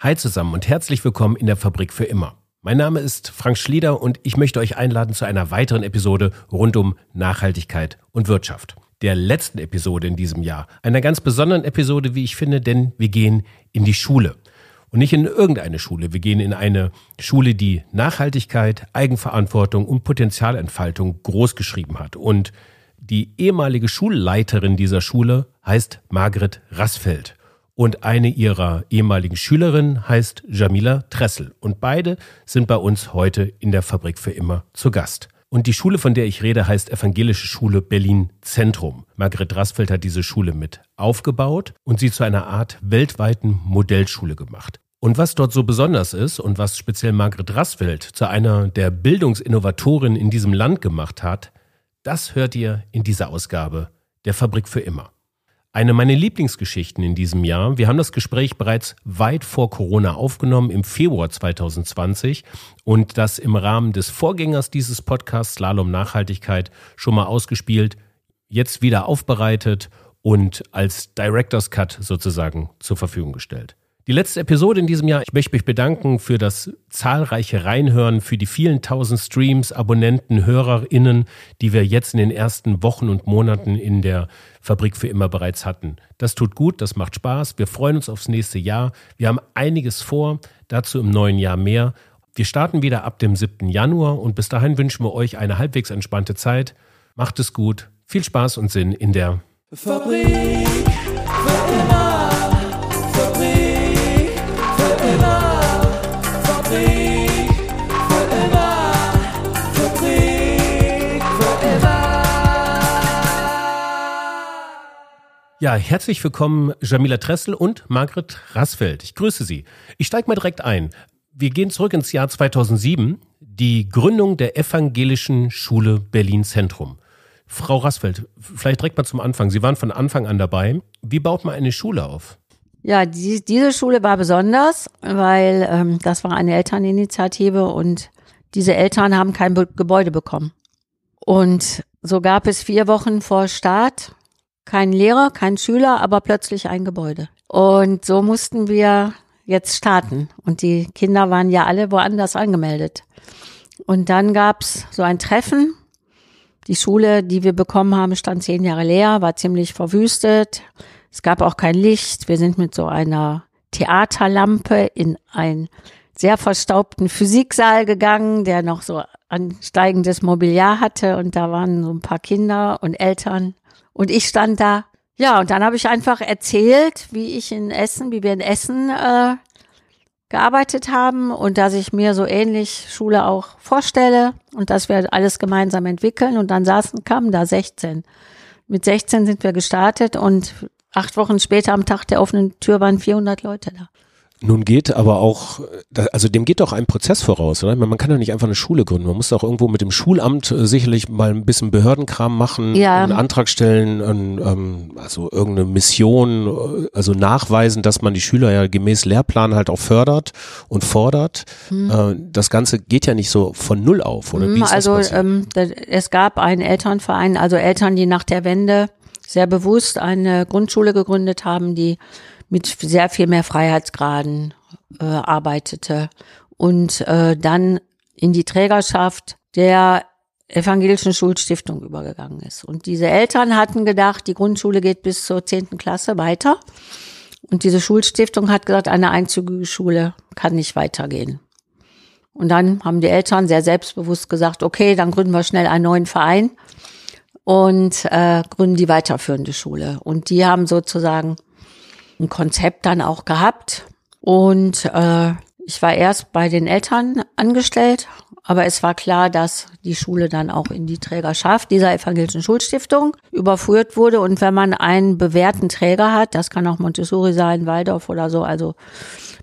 Hi zusammen und herzlich willkommen in der Fabrik für immer. Mein Name ist Frank Schlieder und ich möchte euch einladen zu einer weiteren Episode rund um Nachhaltigkeit und Wirtschaft. Der letzten Episode in diesem Jahr. Einer ganz besonderen Episode, wie ich finde, denn wir gehen in die Schule. Und nicht in irgendeine Schule. Wir gehen in eine Schule, die Nachhaltigkeit, Eigenverantwortung und Potenzialentfaltung großgeschrieben hat. Und die ehemalige Schulleiterin dieser Schule heißt Margret Rassfeld und eine ihrer ehemaligen Schülerinnen heißt Jamila Tressel. Und beide sind bei uns heute in der Fabrik für immer zu Gast. Und die Schule, von der ich rede, heißt Evangelische Schule Berlin Zentrum. Margret Rassfeld hat diese Schule mit aufgebaut und sie zu einer Art weltweiten Modellschule gemacht. Und was dort so besonders ist und was speziell Margret Rassfeld zu einer der Bildungsinnovatorinnen in diesem Land gemacht hat, das hört ihr in dieser Ausgabe der Fabrik für immer. Eine meiner Lieblingsgeschichten in diesem Jahr. Wir haben das Gespräch bereits weit vor Corona aufgenommen, im Februar 2020 und das im Rahmen des Vorgängers dieses Podcasts Slalom Nachhaltigkeit schon mal ausgespielt, jetzt wieder aufbereitet und als Director's Cut sozusagen zur Verfügung gestellt. Die letzte Episode in diesem Jahr. Ich möchte mich bedanken für das zahlreiche Reinhören, für die vielen tausend Streams, Abonnenten, HörerInnen, die wir jetzt in den ersten Wochen und Monaten in der Fabrik für immer bereits hatten. Das tut gut, das macht Spaß. Wir freuen uns aufs nächste Jahr. Wir haben einiges vor, dazu im neuen Jahr mehr. Wir starten wieder ab dem 7. Januar und bis dahin wünschen wir euch eine halbwegs entspannte Zeit. Macht es gut. Viel Spaß und Sinn in der Fabrik für immer. Ja, herzlich willkommen Jamila Tressel und Margret Rassfeld. Ich grüße Sie. Ich steige mal direkt ein. Wir gehen zurück ins Jahr 2007, die Gründung der Evangelischen Schule Berlin Zentrum. Frau Rassfeld, vielleicht direkt mal zum Anfang. Sie waren von Anfang an dabei. Wie baut man eine Schule auf? Ja, die, diese Schule war besonders, weil ähm, das war eine Elterninitiative und diese Eltern haben kein Gebäude bekommen. Und so gab es vier Wochen vor Start kein Lehrer, kein Schüler, aber plötzlich ein Gebäude. Und so mussten wir jetzt starten. Und die Kinder waren ja alle woanders angemeldet. Und dann gab's so ein Treffen. Die Schule, die wir bekommen haben, stand zehn Jahre leer, war ziemlich verwüstet. Es gab auch kein Licht. Wir sind mit so einer Theaterlampe in einen sehr verstaubten Physiksaal gegangen, der noch so ansteigendes Mobiliar hatte. Und da waren so ein paar Kinder und Eltern. Und ich stand da. Ja, und dann habe ich einfach erzählt, wie ich in Essen, wie wir in Essen äh, gearbeitet haben und dass ich mir so ähnlich Schule auch vorstelle und dass wir alles gemeinsam entwickeln. Und dann saßen, kamen da 16. Mit 16 sind wir gestartet und acht Wochen später am Tag der offenen Tür waren 400 Leute da. Nun geht aber auch, also dem geht doch ein Prozess voraus, oder? Man kann ja nicht einfach eine Schule gründen. Man muss auch irgendwo mit dem Schulamt äh, sicherlich mal ein bisschen Behördenkram machen, ja. einen Antrag stellen, ähm, also irgendeine Mission, äh, also nachweisen, dass man die Schüler ja gemäß Lehrplan halt auch fördert und fordert. Hm. Das Ganze geht ja nicht so von Null auf, oder? Wie ist also das ähm, es gab einen Elternverein, also Eltern, die nach der Wende sehr bewusst eine Grundschule gegründet haben, die mit sehr viel mehr Freiheitsgraden äh, arbeitete und äh, dann in die Trägerschaft der evangelischen Schulstiftung übergegangen ist. Und diese Eltern hatten gedacht, die Grundschule geht bis zur zehnten Klasse weiter. Und diese Schulstiftung hat gesagt, eine einzige Schule kann nicht weitergehen. Und dann haben die Eltern sehr selbstbewusst gesagt, okay, dann gründen wir schnell einen neuen Verein und äh, gründen die weiterführende Schule. Und die haben sozusagen ein Konzept dann auch gehabt. Und äh, ich war erst bei den Eltern angestellt, aber es war klar, dass die Schule dann auch in die Trägerschaft dieser evangelischen Schulstiftung überführt wurde. Und wenn man einen bewährten Träger hat, das kann auch Montessori sein, Waldorf oder so, also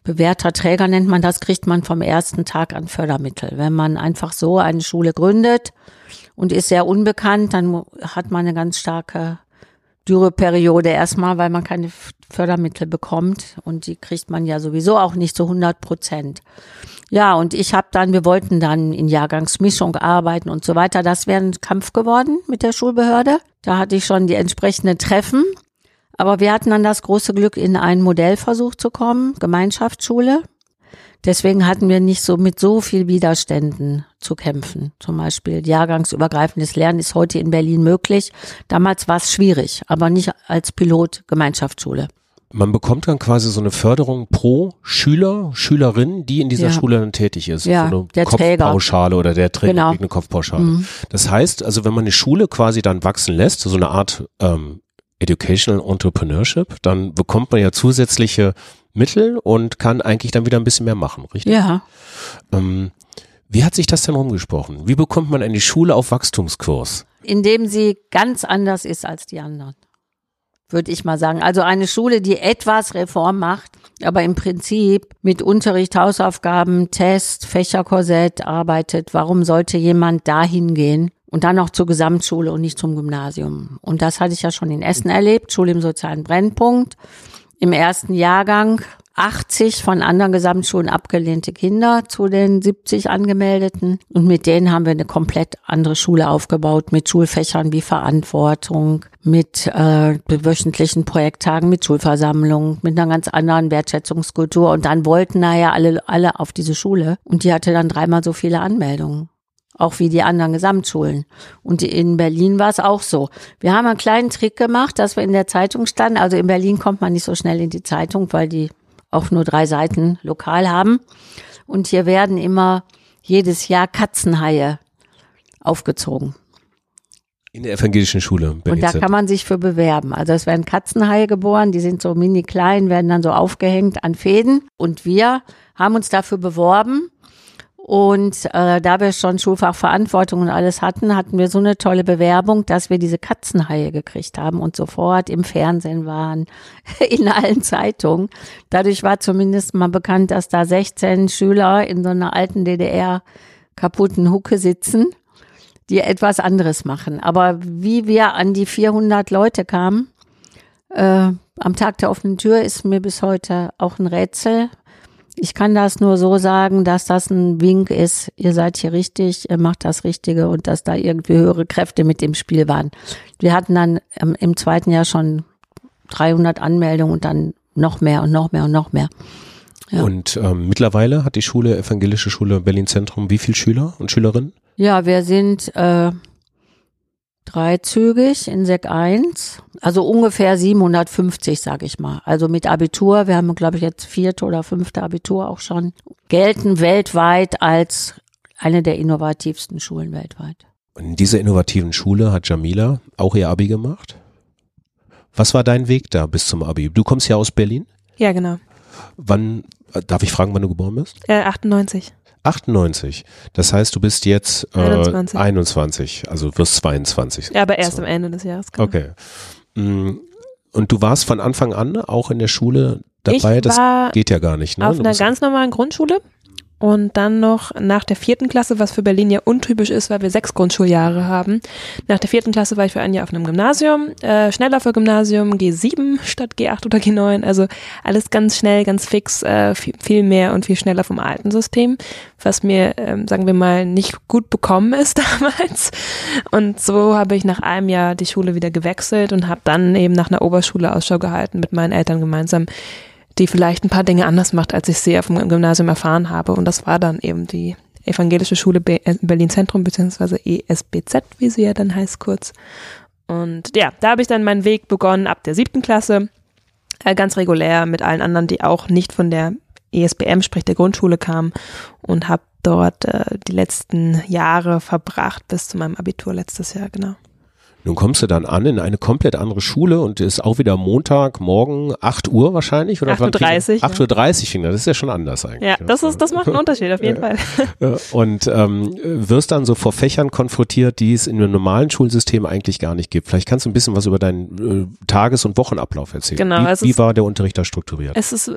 bewährter Träger nennt man das, kriegt man vom ersten Tag an Fördermittel. Wenn man einfach so eine Schule gründet und ist sehr unbekannt, dann hat man eine ganz starke Dürreperiode erstmal, weil man keine Fördermittel bekommt und die kriegt man ja sowieso auch nicht zu 100 Prozent. Ja, und ich habe dann, wir wollten dann in Jahrgangsmischung arbeiten und so weiter. Das wäre ein Kampf geworden mit der Schulbehörde. Da hatte ich schon die entsprechenden Treffen. Aber wir hatten dann das große Glück, in einen Modellversuch zu kommen, Gemeinschaftsschule. Deswegen hatten wir nicht so mit so viel Widerständen zu kämpfen. Zum Beispiel jahrgangsübergreifendes Lernen ist heute in Berlin möglich. Damals war es schwierig, aber nicht als Pilot Gemeinschaftsschule. Man bekommt dann quasi so eine Förderung pro Schüler, Schülerin, die in dieser Ja. Schule dann tätig ist. Ja, so eine der Träger. Kopfpauschale oder der Träger Genau. eine Kopfpauschale. Mhm. Das heißt, also wenn man eine Schule quasi dann wachsen lässt, so eine Art ähm, Educational Entrepreneurship, dann bekommt man ja zusätzliche Mittel und kann eigentlich dann wieder ein bisschen mehr machen, richtig? Ja, Ähm, wie hat sich das denn rumgesprochen? Wie bekommt man eine Schule auf Wachstumskurs? indem sie ganz anders ist als die anderen. Würde ich mal sagen. Also eine Schule, die etwas Reform macht, aber im Prinzip mit Unterricht, Hausaufgaben, Test, Fächerkorsett arbeitet. Warum sollte jemand dahin gehen? Und dann noch zur Gesamtschule und nicht zum Gymnasium. Und das hatte ich ja schon in Essen erlebt, Schule im sozialen Brennpunkt. Im ersten Jahrgang 80 von anderen Gesamtschulen abgelehnte Kinder zu den 70 angemeldeten. Und mit denen haben wir eine komplett andere Schule aufgebaut, mit Schulfächern wie Verantwortung, mit äh, wöchentlichen Projekttagen, mit Schulversammlungen, mit einer ganz anderen Wertschätzungskultur. Und dann wollten nachher alle, alle auf diese Schule. Und die hatte dann dreimal so viele Anmeldungen auch wie die anderen Gesamtschulen. Und in Berlin war es auch so. Wir haben einen kleinen Trick gemacht, dass wir in der Zeitung standen. Also in Berlin kommt man nicht so schnell in die Zeitung, weil die auch nur drei Seiten lokal haben. Und hier werden immer jedes Jahr Katzenhaie aufgezogen. In der evangelischen Schule. Und da kann man sich für bewerben. Also es werden Katzenhaie geboren, die sind so mini klein, werden dann so aufgehängt an Fäden. Und wir haben uns dafür beworben. Und äh, da wir schon Schulfachverantwortung und alles hatten, hatten wir so eine tolle Bewerbung, dass wir diese Katzenhaie gekriegt haben und sofort im Fernsehen waren, in allen Zeitungen. Dadurch war zumindest mal bekannt, dass da 16 Schüler in so einer alten DDR kaputten Hucke sitzen die etwas anderes machen. Aber wie wir an die 400 Leute kamen, äh, am Tag der offenen Tür ist mir bis heute auch ein Rätsel. Ich kann das nur so sagen, dass das ein Wink ist. Ihr seid hier richtig, ihr macht das Richtige und dass da irgendwie höhere Kräfte mit im Spiel waren. Wir hatten dann ähm, im zweiten Jahr schon 300 Anmeldungen und dann noch mehr und noch mehr und noch mehr. Ja. Und ähm, mittlerweile hat die Schule, evangelische Schule Berlin Zentrum, wie viele Schüler und Schülerinnen? Ja, wir sind äh, dreizügig in Sek 1, also ungefähr 750, sage ich mal. Also mit Abitur, wir haben, glaube ich, jetzt vierte oder fünfte Abitur auch schon, gelten weltweit als eine der innovativsten Schulen weltweit. Und in dieser innovativen Schule hat Jamila auch ihr Abi gemacht. Was war dein Weg da bis zum Abi? Du kommst ja aus Berlin. Ja, genau. Wann, äh, darf ich fragen, wann du geboren bist? Äh, 98. 98. Das heißt, du bist jetzt äh, 21. 21, also wirst 22. Ja, aber erst So. am Ende des Jahres. Genau. Okay. Mm, Und du warst von Anfang an auch in der Schule dabei? Das geht ja gar nicht, ne? auf Du einer ganz normalen Grundschule und dann noch nach der vierten Klasse, was für Berlin ja untypisch ist, weil wir sechs Grundschuljahre haben. Nach der vierten Klasse war ich für ein Jahr auf einem Gymnasium, äh, schneller für Gymnasium, G7 statt G8 oder G9, also alles ganz schnell, ganz fix, äh, viel, viel mehr und viel schneller vom alten System, was mir, ähm, sagen wir mal, nicht gut bekommen ist damals. Und so habe ich nach einem Jahr die Schule wieder gewechselt und habe dann eben nach einer Oberschule Ausschau gehalten mit meinen Eltern gemeinsam, die vielleicht ein paar Dinge anders macht, als ich sie auf dem Gymnasium erfahren habe. Und das war dann eben die Evangelische Schule äh, Berlin Zentrum, beziehungsweise ESBZ, wie sie ja dann heißt kurz. Und ja, da habe ich dann meinen Weg begonnen ab der siebten Klasse, äh, ganz regulär mit allen anderen, die auch nicht von der ESBM, sprich der Grundschule kamen und habe dort äh, die letzten Jahre verbracht bis zu meinem Abitur letztes Jahr, genau. Nun kommst du dann an in eine komplett andere Schule und ist auch wieder Montag, morgen, 8 Uhr wahrscheinlich? Oder 8.30 Uhr, 8.30 Uhr 30 fing das. Ist ja schon anders eigentlich. Ja, das ist, das macht einen Unterschied auf jeden Fall. Und ähm, wirst dann so vor Fächern konfrontiert, die es in einem normalen Schulsystem eigentlich gar nicht gibt. Vielleicht kannst du ein bisschen was über deinen äh, Tages- und Wochenablauf erzählen. Genau, Wie, wie ist- war der Unterricht da strukturiert? Es ist äh,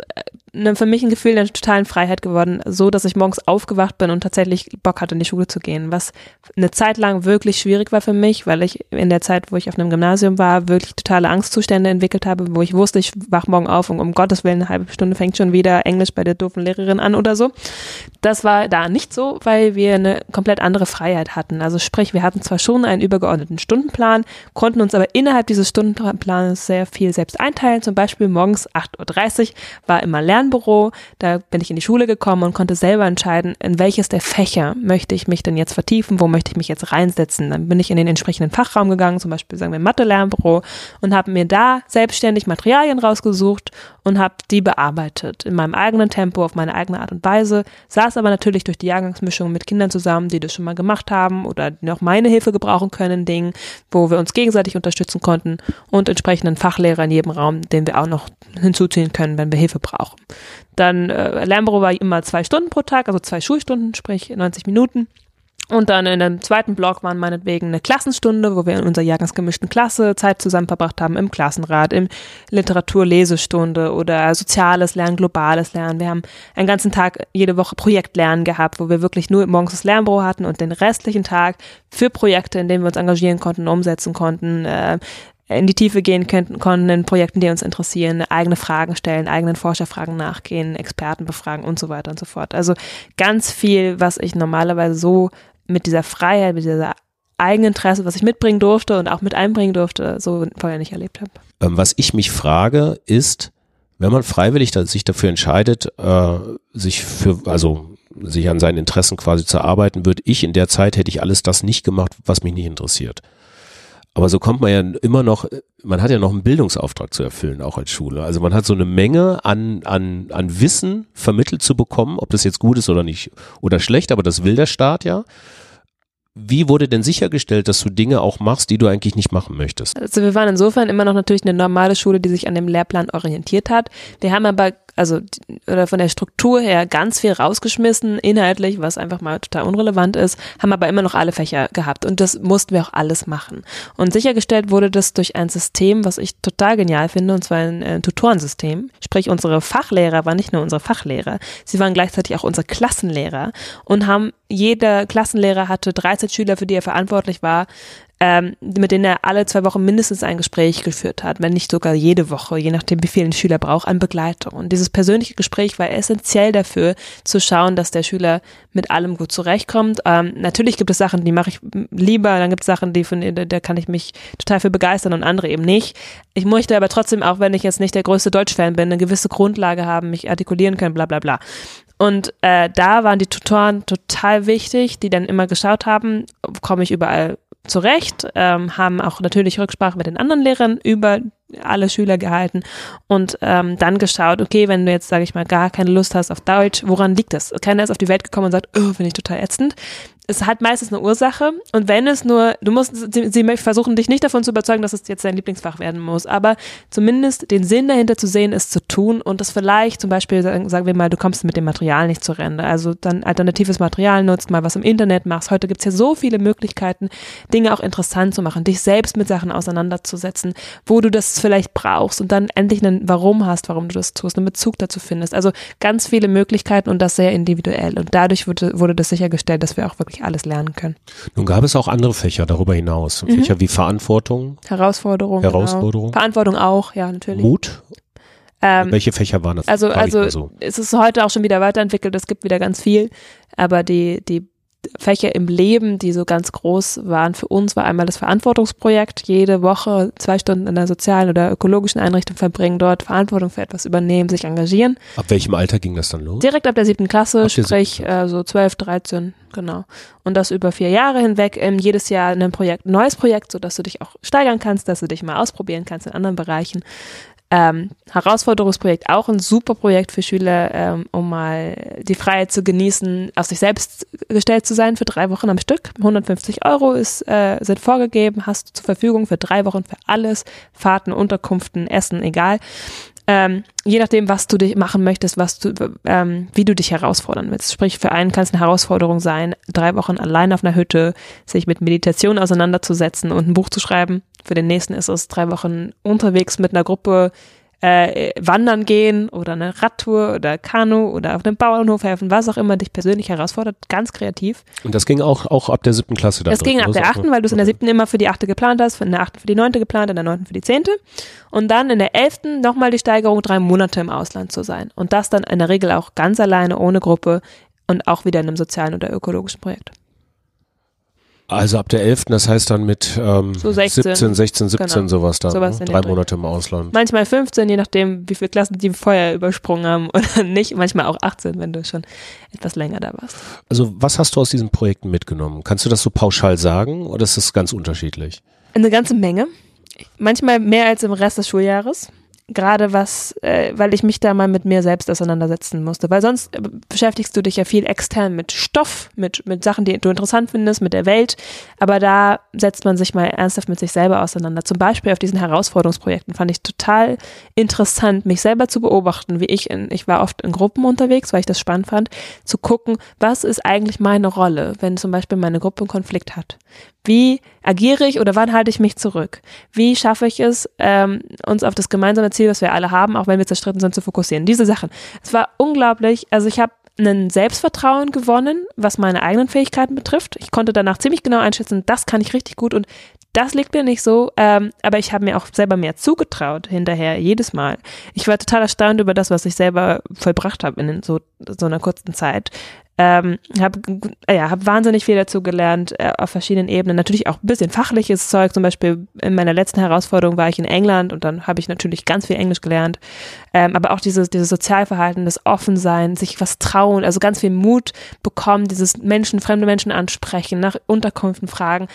ne, für mich ein Gefühl der totalen Freiheit geworden, so dass ich morgens aufgewacht bin und tatsächlich Bock hatte, in die Schule zu gehen, was eine Zeit lang wirklich schwierig war für mich, weil ich in der Zeit, wo ich auf einem Gymnasium war, wirklich totale Angstzustände entwickelt habe, wo ich wusste, ich wach morgen auf und um Gottes Willen eine halbe Stunde fängt schon wieder Englisch bei der doofen Lehrerin an oder so. Das war da nicht so, weil wir eine komplett andere Freiheit hatten. Also sprich, wir hatten zwar schon einen übergeordneten Stundenplan, konnten uns aber innerhalb dieses Stundenplans sehr viel selbst einteilen. Zum Beispiel morgens 8.30 Uhr war immer Lernen Lernbüro. Da bin ich in die Schule gekommen und konnte selber entscheiden, in welches der Fächer möchte ich mich denn jetzt vertiefen, wo möchte ich mich jetzt reinsetzen. Dann bin ich in den entsprechenden Fachraum gegangen, zum Beispiel sagen wir Mathe-Lernbüro und habe mir da selbstständig Materialien rausgesucht und habe die bearbeitet in meinem eigenen Tempo, auf meine eigene Art und Weise, saß aber natürlich durch die Jahrgangsmischung mit Kindern zusammen, die das schon mal gemacht haben oder die noch meine Hilfe gebrauchen können, Dingen, wo wir uns gegenseitig unterstützen konnten und entsprechenden Fachlehrer in jedem Raum, den wir auch noch hinzuziehen können, wenn wir Hilfe brauchen. Dann äh, Lernbüro war immer zwei Stunden pro Tag, also zwei Schulstunden, sprich 90 Minuten. Und dann in dem zweiten Block waren meinetwegen eine Klassenstunde, wo wir in unserer jahrgangsgemischten Klasse Zeit zusammen verbracht haben, im Klassenrat, im Literaturlesestunde oder soziales Lernen, globales Lernen. Wir haben einen ganzen Tag jede Woche Projektlernen gehabt, wo wir wirklich nur morgens das Lernbüro hatten und den restlichen Tag für Projekte, in denen wir uns engagieren konnten, umsetzen konnten, äh, in die Tiefe gehen könnten, konnten in Projekten, die uns interessieren, eigene Fragen stellen, eigenen Forscherfragen nachgehen, Experten befragen und so weiter und so fort. Also ganz viel, was ich normalerweise so mit dieser Freiheit, mit dieser Eigeninteresse, was ich mitbringen durfte und auch mit einbringen durfte, so vorher nicht erlebt habe. Ähm, was ich mich frage, ist, wenn man freiwillig sich dafür entscheidet, äh, sich für, also sich an seinen Interessen quasi zu arbeiten, würde ich in der Zeit hätte ich alles das nicht gemacht, was mich nicht interessiert. Aber so kommt man ja immer noch, man hat ja noch einen Bildungsauftrag zu erfüllen, auch als Schule. Also man hat so eine Menge an, an, an Wissen vermittelt zu bekommen, ob das jetzt gut ist oder nicht oder schlecht, aber das will der Staat ja. Wie wurde denn sichergestellt, dass du Dinge auch machst, die du eigentlich nicht machen möchtest? Also wir waren insofern immer noch natürlich eine normale Schule, die sich an dem Lehrplan orientiert hat. Wir haben aber also oder von der Struktur her ganz viel rausgeschmissen, inhaltlich, was einfach mal total unrelevant ist, haben aber immer noch alle Fächer gehabt und das mussten wir auch alles machen. Und sichergestellt wurde das durch ein System, was ich total genial finde, und zwar ein, ein Tutorensystem. Sprich, unsere Fachlehrer waren nicht nur unsere Fachlehrer, sie waren gleichzeitig auch unsere Klassenlehrer und haben jeder Klassenlehrer hatte 13 Schüler, für die er verantwortlich war, ähm, mit denen er alle zwei Wochen mindestens ein Gespräch geführt hat, wenn nicht sogar jede Woche, je nachdem, wie viel ein Schüler braucht, an Begleitung. Und dieses persönliche Gespräch war essentiell dafür, zu schauen, dass der Schüler mit allem gut zurechtkommt. Ähm, natürlich gibt es Sachen, die mache ich lieber, dann gibt es Sachen, die von da kann ich mich total für begeistern und andere eben nicht. Ich möchte aber trotzdem, auch wenn ich jetzt nicht der größte Deutschfan bin, eine gewisse Grundlage haben, mich artikulieren können, bla bla bla. Und äh, da waren die Tutoren total wichtig, die dann immer geschaut haben, komme ich überall zurecht, ähm, haben auch natürlich Rücksprache mit den anderen Lehrern über alle Schüler gehalten und ähm, dann geschaut, okay, wenn du jetzt, sage ich mal, gar keine Lust hast auf Deutsch, woran liegt das? Keiner ist auf die Welt gekommen und sagt, oh, finde ich total ätzend es hat meistens eine Ursache und wenn es nur, du musst, sie, sie, versuchen dich nicht davon zu überzeugen, dass es jetzt dein Lieblingsfach werden muss, aber zumindest den Sinn dahinter zu sehen, es zu tun und das vielleicht zum Beispiel, sagen wir mal, du kommst mit dem Material nicht zur Rente, also dann alternatives Material nutzt, mal was im Internet machst. Heute gibt's ja so viele Möglichkeiten, Dinge auch interessant zu machen, dich selbst mit Sachen auseinanderzusetzen, wo du das vielleicht brauchst und dann endlich einen Warum hast, warum du das tust, einen Bezug dazu findest. Also ganz viele Möglichkeiten und das sehr individuell und dadurch wurde, wurde das sichergestellt, dass wir auch wirklich alles lernen können. Nun gab es auch andere Fächer darüber hinaus. Mhm. Fächer wie Verantwortung. Herausforderung. Herausforderung. Genau. Verantwortung auch, ja, natürlich. Mut. Ähm, Welche Fächer waren das? Also, also so. es ist heute auch schon wieder weiterentwickelt, es gibt wieder ganz viel, aber die, die Fächer im Leben, die so ganz groß waren für uns, war einmal das Verantwortungsprojekt. Jede Woche zwei Stunden in einer sozialen oder ökologischen Einrichtung verbringen, dort Verantwortung für etwas übernehmen, sich engagieren. Ab welchem Alter ging das dann los? Direkt ab der siebten Klasse, sprich äh, so zwölf, dreizehn, genau. Und das über vier Jahre hinweg, ähm, jedes Jahr ein Projekt, ein neues Projekt, so dass du dich auch steigern kannst, dass du dich mal ausprobieren kannst in anderen Bereichen. Ähm, Herausforderungsprojekt auch ein super Projekt für Schüler, ähm, um mal die Freiheit zu genießen, auf sich selbst gestellt zu sein für drei Wochen am Stück. 150 Euro ist, äh, sind vorgegeben, hast du zur Verfügung für drei Wochen für alles, Fahrten, Unterkünften, Essen, egal. Ähm, je nachdem, was du dich machen möchtest, was du, ähm, wie du dich herausfordern willst. Sprich, für einen kann es eine Herausforderung sein, drei Wochen allein auf einer Hütte sich mit Meditation auseinanderzusetzen und ein Buch zu schreiben. Für den nächsten ist es drei Wochen unterwegs mit einer Gruppe äh, wandern gehen oder eine Radtour oder Kanu oder auf dem Bauernhof helfen, was auch immer dich persönlich herausfordert, ganz kreativ. Und das ging auch, auch ab der siebten Klasse da Das ging ab der achten, weil du es in der siebten immer für die achte geplant hast, in der achten für die neunte geplant, in der neunten für die zehnte. Und dann in der elften nochmal die Steigerung, drei Monate im Ausland zu sein. Und das dann in der Regel auch ganz alleine, ohne Gruppe und auch wieder in einem sozialen oder ökologischen Projekt. Also ab der 11., das heißt dann mit ähm, so 16, 17, 16, 17 genau. sowas da. Sowas ne? Drei Monate im Ausland. Manchmal 15, je nachdem, wie viele Klassen die vorher übersprungen haben oder nicht. Manchmal auch 18, wenn du schon etwas länger da warst. Also was hast du aus diesen Projekten mitgenommen? Kannst du das so pauschal sagen oder ist das ganz unterschiedlich? Eine ganze Menge. Manchmal mehr als im Rest des Schuljahres gerade was, äh, weil ich mich da mal mit mir selbst auseinandersetzen musste. Weil sonst äh, beschäftigst du dich ja viel extern mit Stoff, mit, mit Sachen, die du interessant findest, mit der Welt. Aber da setzt man sich mal ernsthaft mit sich selber auseinander. Zum Beispiel auf diesen Herausforderungsprojekten fand ich total interessant, mich selber zu beobachten, wie ich in, ich war oft in Gruppen unterwegs, weil ich das spannend fand, zu gucken, was ist eigentlich meine Rolle, wenn zum Beispiel meine Gruppe einen Konflikt hat. Wie agiere ich oder wann halte ich mich zurück? Wie schaffe ich es, ähm, uns auf das gemeinsame Ziel, was wir alle haben, auch wenn wir zerstritten sind, zu fokussieren? Diese Sachen. Es war unglaublich. Also ich habe ein Selbstvertrauen gewonnen, was meine eigenen Fähigkeiten betrifft. Ich konnte danach ziemlich genau einschätzen, das kann ich richtig gut und das liegt mir nicht so, ähm, aber ich habe mir auch selber mehr zugetraut hinterher, jedes Mal. Ich war total erstaunt über das, was ich selber vollbracht habe in so, so einer kurzen Zeit. Ähm, habe ja, hab wahnsinnig viel dazu gelernt äh, auf verschiedenen Ebenen. Natürlich auch ein bisschen fachliches Zeug. Zum Beispiel in meiner letzten Herausforderung war ich in England und dann habe ich natürlich ganz viel Englisch gelernt. Ähm, aber auch dieses, dieses Sozialverhalten, das Offensein, sich was trauen, also ganz viel Mut bekommen, dieses Menschen, fremde Menschen ansprechen, nach Unterkünften fragen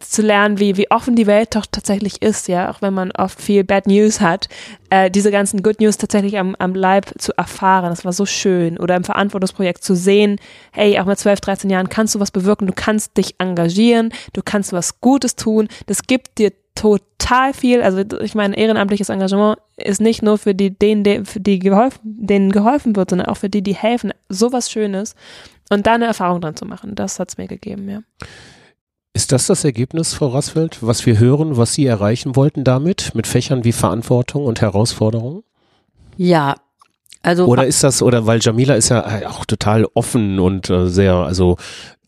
zu lernen, wie, wie offen die Welt doch tatsächlich ist, ja, auch wenn man oft viel Bad News hat, äh, diese ganzen Good News tatsächlich am, am Leib zu erfahren. Das war so schön. Oder im Verantwortungsprojekt zu sehen, hey, auch mit 12, 13 Jahren kannst du was bewirken, du kannst dich engagieren, du kannst was Gutes tun, das gibt dir total viel. Also ich meine, ehrenamtliches Engagement ist nicht nur für die, denen, für die geholfen, denen geholfen wird, sondern auch für die, die helfen. Sowas Schönes. Und da eine Erfahrung dran zu machen, das hat's mir gegeben, ja. Ist das das Ergebnis, Frau Rassfeld, was wir hören, was Sie erreichen wollten damit, mit Fächern wie Verantwortung und Herausforderung? Ja, also oder ist das oder weil Jamila ist ja auch total offen und äh, sehr also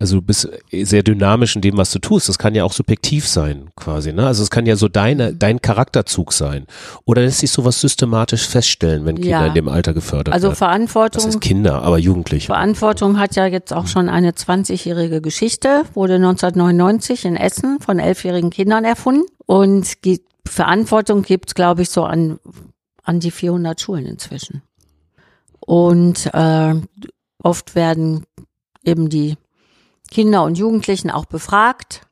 also du bist sehr dynamisch in dem, was du tust. Das kann ja auch subjektiv sein, quasi. Ne? Also es kann ja so deine, dein Charakterzug sein. Oder lässt sich sowas systematisch feststellen, wenn Kinder ja. in dem Alter gefördert also werden? Also Verantwortung. Das ist Kinder, aber Jugendliche. Verantwortung hat ja jetzt auch schon eine 20-jährige Geschichte, wurde 1999 in Essen von elfjährigen Kindern erfunden. Und Verantwortung gibt's, glaube ich, so an, an die 400 Schulen inzwischen. Und äh, oft werden eben die Kinder und Jugendlichen auch befragt.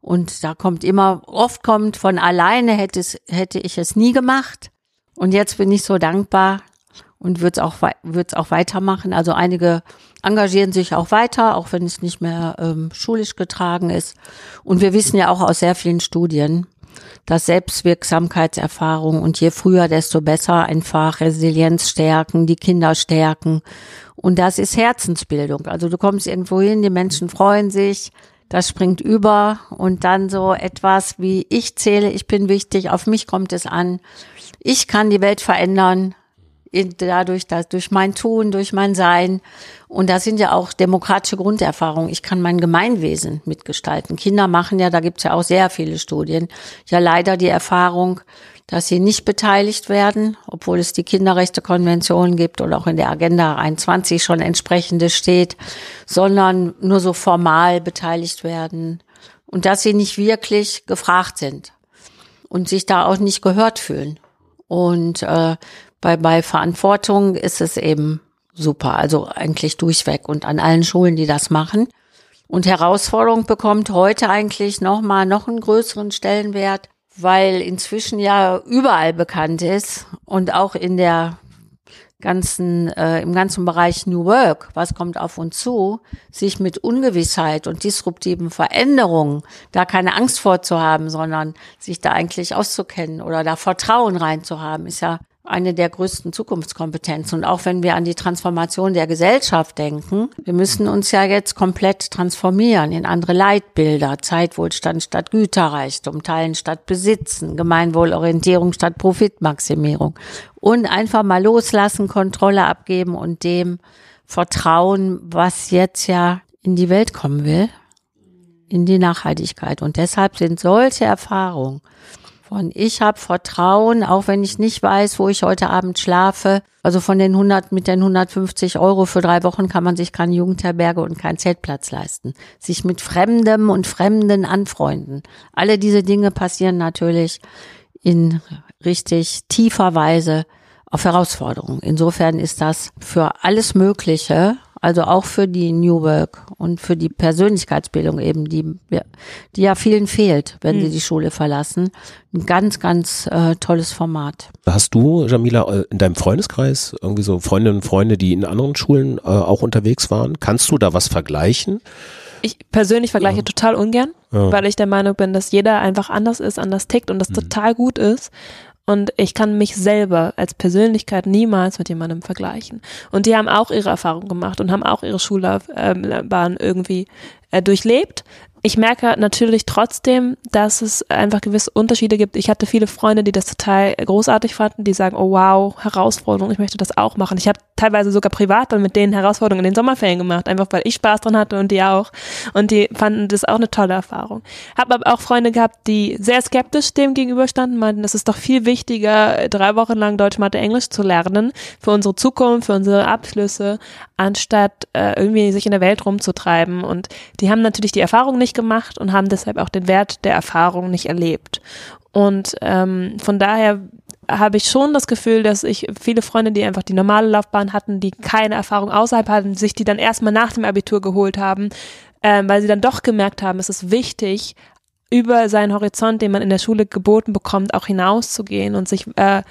Und da kommt immer, oft kommt von alleine, hätte, es, hätte ich es nie gemacht. Und jetzt bin ich so dankbar und würde es auch, würd's auch weitermachen. Also einige engagieren sich auch weiter, auch wenn es nicht mehr ähm, schulisch getragen ist. Und wir wissen ja auch aus sehr vielen Studien, dass Selbstwirksamkeitserfahrung und je früher, desto besser einfach Resilienz stärken, die Kinder stärken und das ist Herzensbildung. Also du kommst irgendwo hin, die Menschen freuen sich, das springt über und dann so etwas wie ich zähle, ich bin wichtig, auf mich kommt es an. Ich kann die Welt verändern dadurch, dass, durch mein Tun, durch mein Sein. Und das sind ja auch demokratische Grunderfahrungen. Ich kann mein Gemeinwesen mitgestalten. Kinder machen ja, da gibt's ja auch sehr viele Studien, ja leider die Erfahrung, dass sie nicht beteiligt werden, obwohl es die Kinderrechtekonvention gibt und auch in der Agenda 21 schon entsprechendes steht, sondern nur so formal beteiligt werden und dass sie nicht wirklich gefragt sind und sich da auch nicht gehört fühlen. Und äh, bei, bei Verantwortung ist es eben super, also eigentlich durchweg und an allen Schulen, die das machen. Und Herausforderung bekommt heute eigentlich noch mal noch einen größeren Stellenwert, weil inzwischen ja überall bekannt ist und auch in der ganzen, äh, im ganzen Bereich New Work, was kommt auf uns zu, sich mit Ungewissheit und disruptiven Veränderungen da keine Angst vorzuhaben, sondern sich da eigentlich auszukennen oder da Vertrauen reinzuhaben, ist ja eine der größten Zukunftskompetenzen. Und auch wenn wir an die Transformation der Gesellschaft denken, wir müssen uns ja jetzt komplett transformieren in andere Leitbilder. Zeitwohlstand statt Güterreichtum, Teilen statt Besitzen, Gemeinwohlorientierung statt Profitmaximierung. Und einfach mal loslassen, Kontrolle abgeben und dem vertrauen, was jetzt ja in die Welt kommen will, in die Nachhaltigkeit. Und deshalb sind solche Erfahrungen von ich habe Vertrauen, auch wenn ich nicht weiß, wo ich heute Abend schlafe. Also von den 100 mit den 150 Euro für drei Wochen kann man sich keine Jugendherberge und keinen Zeltplatz leisten. Sich mit Fremdem und Fremden anfreunden. Alle diese Dinge passieren natürlich in richtig tiefer Weise auf Herausforderungen. Insofern ist das für alles Mögliche also auch für die New Work und für die Persönlichkeitsbildung eben, die, die ja vielen fehlt, wenn mhm. sie die Schule verlassen. Ein ganz, ganz äh, tolles Format. Hast du, Jamila, äh, in deinem Freundeskreis irgendwie so Freundinnen und Freunde, die in anderen Schulen äh, auch unterwegs waren? Kannst du da was vergleichen? Ich persönlich vergleiche ja. total ungern, ja. weil ich der Meinung bin, dass jeder einfach anders ist, anders tickt und das mhm. total gut ist. Und ich kann mich selber als Persönlichkeit niemals mit jemandem vergleichen. Und die haben auch ihre Erfahrungen gemacht und haben auch ihre Schullaufbahn irgendwie äh, durchlebt ich merke natürlich trotzdem, dass es einfach gewisse Unterschiede gibt. Ich hatte viele Freunde, die das total großartig fanden, die sagen, oh wow, Herausforderung, ich möchte das auch machen. Ich habe teilweise sogar privat dann mit denen Herausforderungen in den Sommerferien gemacht, einfach weil ich Spaß dran hatte und die auch. Und die fanden das auch eine tolle Erfahrung. Habe aber auch Freunde gehabt, die sehr skeptisch dem gegenüberstanden, meinten, es ist doch viel wichtiger, drei Wochen lang Deutsch, Mathe, Englisch zu lernen für unsere Zukunft, für unsere Abschlüsse, anstatt äh, irgendwie sich in der Welt rumzutreiben. Und die haben natürlich die Erfahrung nicht gemacht und haben deshalb auch den Wert der Erfahrung nicht erlebt. Und ähm, von daher habe ich schon das Gefühl, dass ich viele Freunde, die einfach die normale Laufbahn hatten, die keine Erfahrung außerhalb hatten, sich die dann erstmal nach dem Abitur geholt haben, ähm, weil sie dann doch gemerkt haben, es ist wichtig, über seinen Horizont, den man in der Schule geboten bekommt, auch hinauszugehen und sich äh,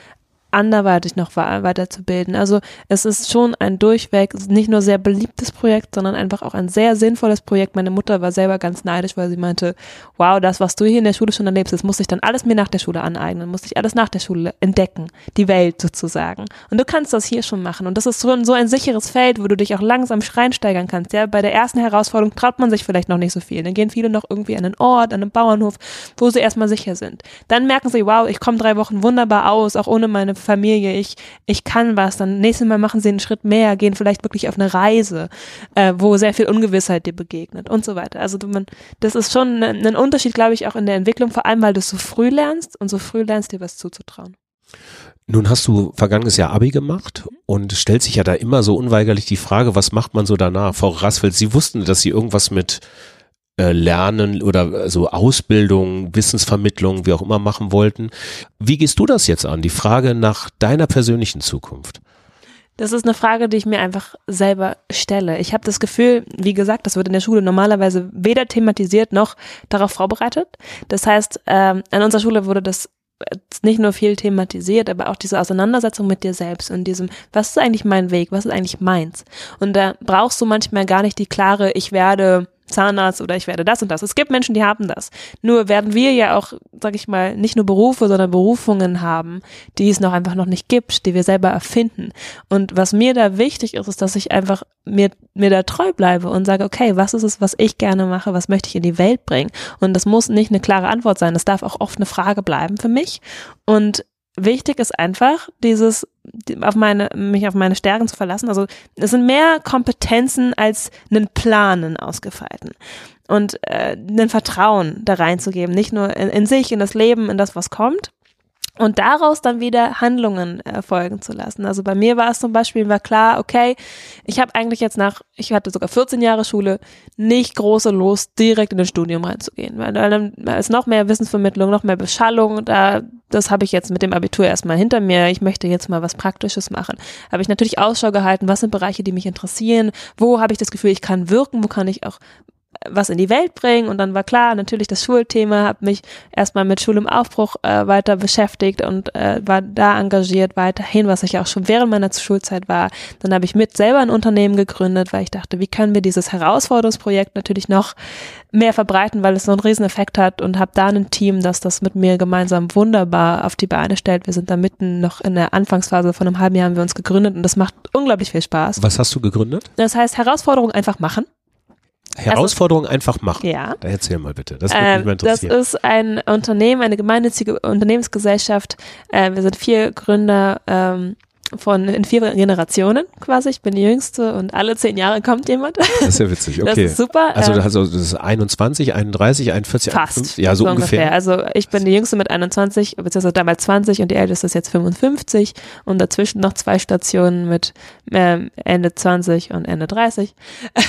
anderweitig noch weiterzubilden. Also es ist schon ein durchweg nicht nur sehr beliebtes Projekt, sondern einfach auch ein sehr sinnvolles Projekt. Meine Mutter war selber ganz neidisch, weil sie meinte, wow, das, was du hier in der Schule schon erlebst, das muss ich dann alles mir nach der Schule aneignen, muss ich alles nach der Schule entdecken, die Welt sozusagen. Und du kannst das hier schon machen. Und das ist schon so ein sicheres Feld, wo du dich auch langsam reinsteigern kannst. Ja, bei der ersten Herausforderung traut man sich vielleicht noch nicht so viel. Dann gehen viele noch irgendwie an einen Ort, an einen Bauernhof, wo sie erstmal sicher sind. Dann merken sie, wow, ich komme drei Wochen wunderbar aus, auch ohne meine Familie, ich, ich kann was, dann nächstes Mal machen sie einen Schritt mehr, gehen vielleicht wirklich auf eine Reise, äh, wo sehr viel Ungewissheit dir begegnet und so weiter. Also man, das ist schon ein, ein Unterschied, glaube ich, auch in der Entwicklung, vor allem, weil du so früh lernst und so früh lernst, dir was zuzutrauen. Nun hast du vergangenes Jahr Abi gemacht und stellt sich ja da immer so unweigerlich die Frage, was macht man so danach? Frau Rassfeld, Sie wussten, dass Sie irgendwas mit Lernen oder so Ausbildung, Wissensvermittlung, wie auch immer machen wollten. Wie gehst du das jetzt an? Die Frage nach deiner persönlichen Zukunft. Das ist eine Frage, die ich mir einfach selber stelle. Ich habe das Gefühl, wie gesagt, das wird in der Schule normalerweise weder thematisiert noch darauf vorbereitet. Das heißt, ähm, an unserer Schule wurde das nicht nur viel thematisiert, aber auch diese Auseinandersetzung mit dir selbst und diesem, was ist eigentlich mein Weg, was ist eigentlich meins? Und da brauchst du manchmal gar nicht die klare, ich werde Zahnarzt oder ich werde das und das. Es gibt Menschen, die haben das. Nur werden wir ja auch, sag ich mal, nicht nur Berufe, sondern Berufungen haben, die es noch einfach noch nicht gibt, die wir selber erfinden. Und was mir da wichtig ist, ist, dass ich einfach mir, mir da treu bleibe und sage, okay, was ist es, was ich gerne mache, was möchte ich in die Welt bringen? Und das muss nicht eine klare Antwort sein. Das darf auch oft eine Frage bleiben für mich. Und wichtig ist einfach, dieses auf meine, mich auf meine Stärken zu verlassen. Also es sind mehr Kompetenzen als einen Planen ausgefeilten und äh, ein Vertrauen da reinzugeben, nicht nur in, in sich, in das Leben, in das, was kommt, und daraus dann wieder Handlungen erfolgen zu lassen. Also bei mir war es zum Beispiel, war klar, okay, ich habe eigentlich jetzt nach, ich hatte sogar 14 Jahre Schule, nicht große Lust, direkt in das Studium reinzugehen, weil dann ist noch mehr Wissensvermittlung, noch mehr Beschallung, da, das habe ich jetzt mit dem Abitur erstmal hinter mir, ich möchte jetzt mal was Praktisches machen. Habe ich natürlich Ausschau gehalten, was sind Bereiche, die mich interessieren, wo habe ich das Gefühl, ich kann wirken, wo kann ich auch was in die Welt bringen und dann war klar, natürlich das Schulthema, habe mich erstmal mit Schule im Aufbruch äh, weiter beschäftigt und äh, war da engagiert weiterhin, was ich auch schon während meiner Schulzeit war. Dann habe ich mit selber ein Unternehmen gegründet, weil ich dachte, wie können wir dieses Herausforderungsprojekt natürlich noch mehr verbreiten, weil es so einen riesen Effekt hat und habe da ein Team, das das mit mir gemeinsam wunderbar auf die Beine stellt. Wir sind da mitten noch in der Anfangsphase von einem halben Jahr haben wir uns gegründet und das macht unglaublich viel Spaß. Was hast du gegründet? Das heißt Herausforderung einfach machen. Herausforderung also, einfach machen. Ja. Da erzähl mal bitte. Das würde mich mal interessieren. Das ist ein Unternehmen, eine gemeinnützige Unternehmensgesellschaft. Äh, wir sind vier Gründer ähm, von in vier Generationen quasi. Ich bin die jüngste und alle zehn Jahre kommt jemand. Das ist ja witzig, okay. Das ist super. Also, also das ist 21, 31, 41, Fast. 51, ja, so, so ungefähr. ungefähr. Also ich bin die jüngste mit 21, beziehungsweise damals 20 und die älteste ist jetzt 55 und dazwischen noch zwei Stationen mit ähm, Ende 20 und Ende 30.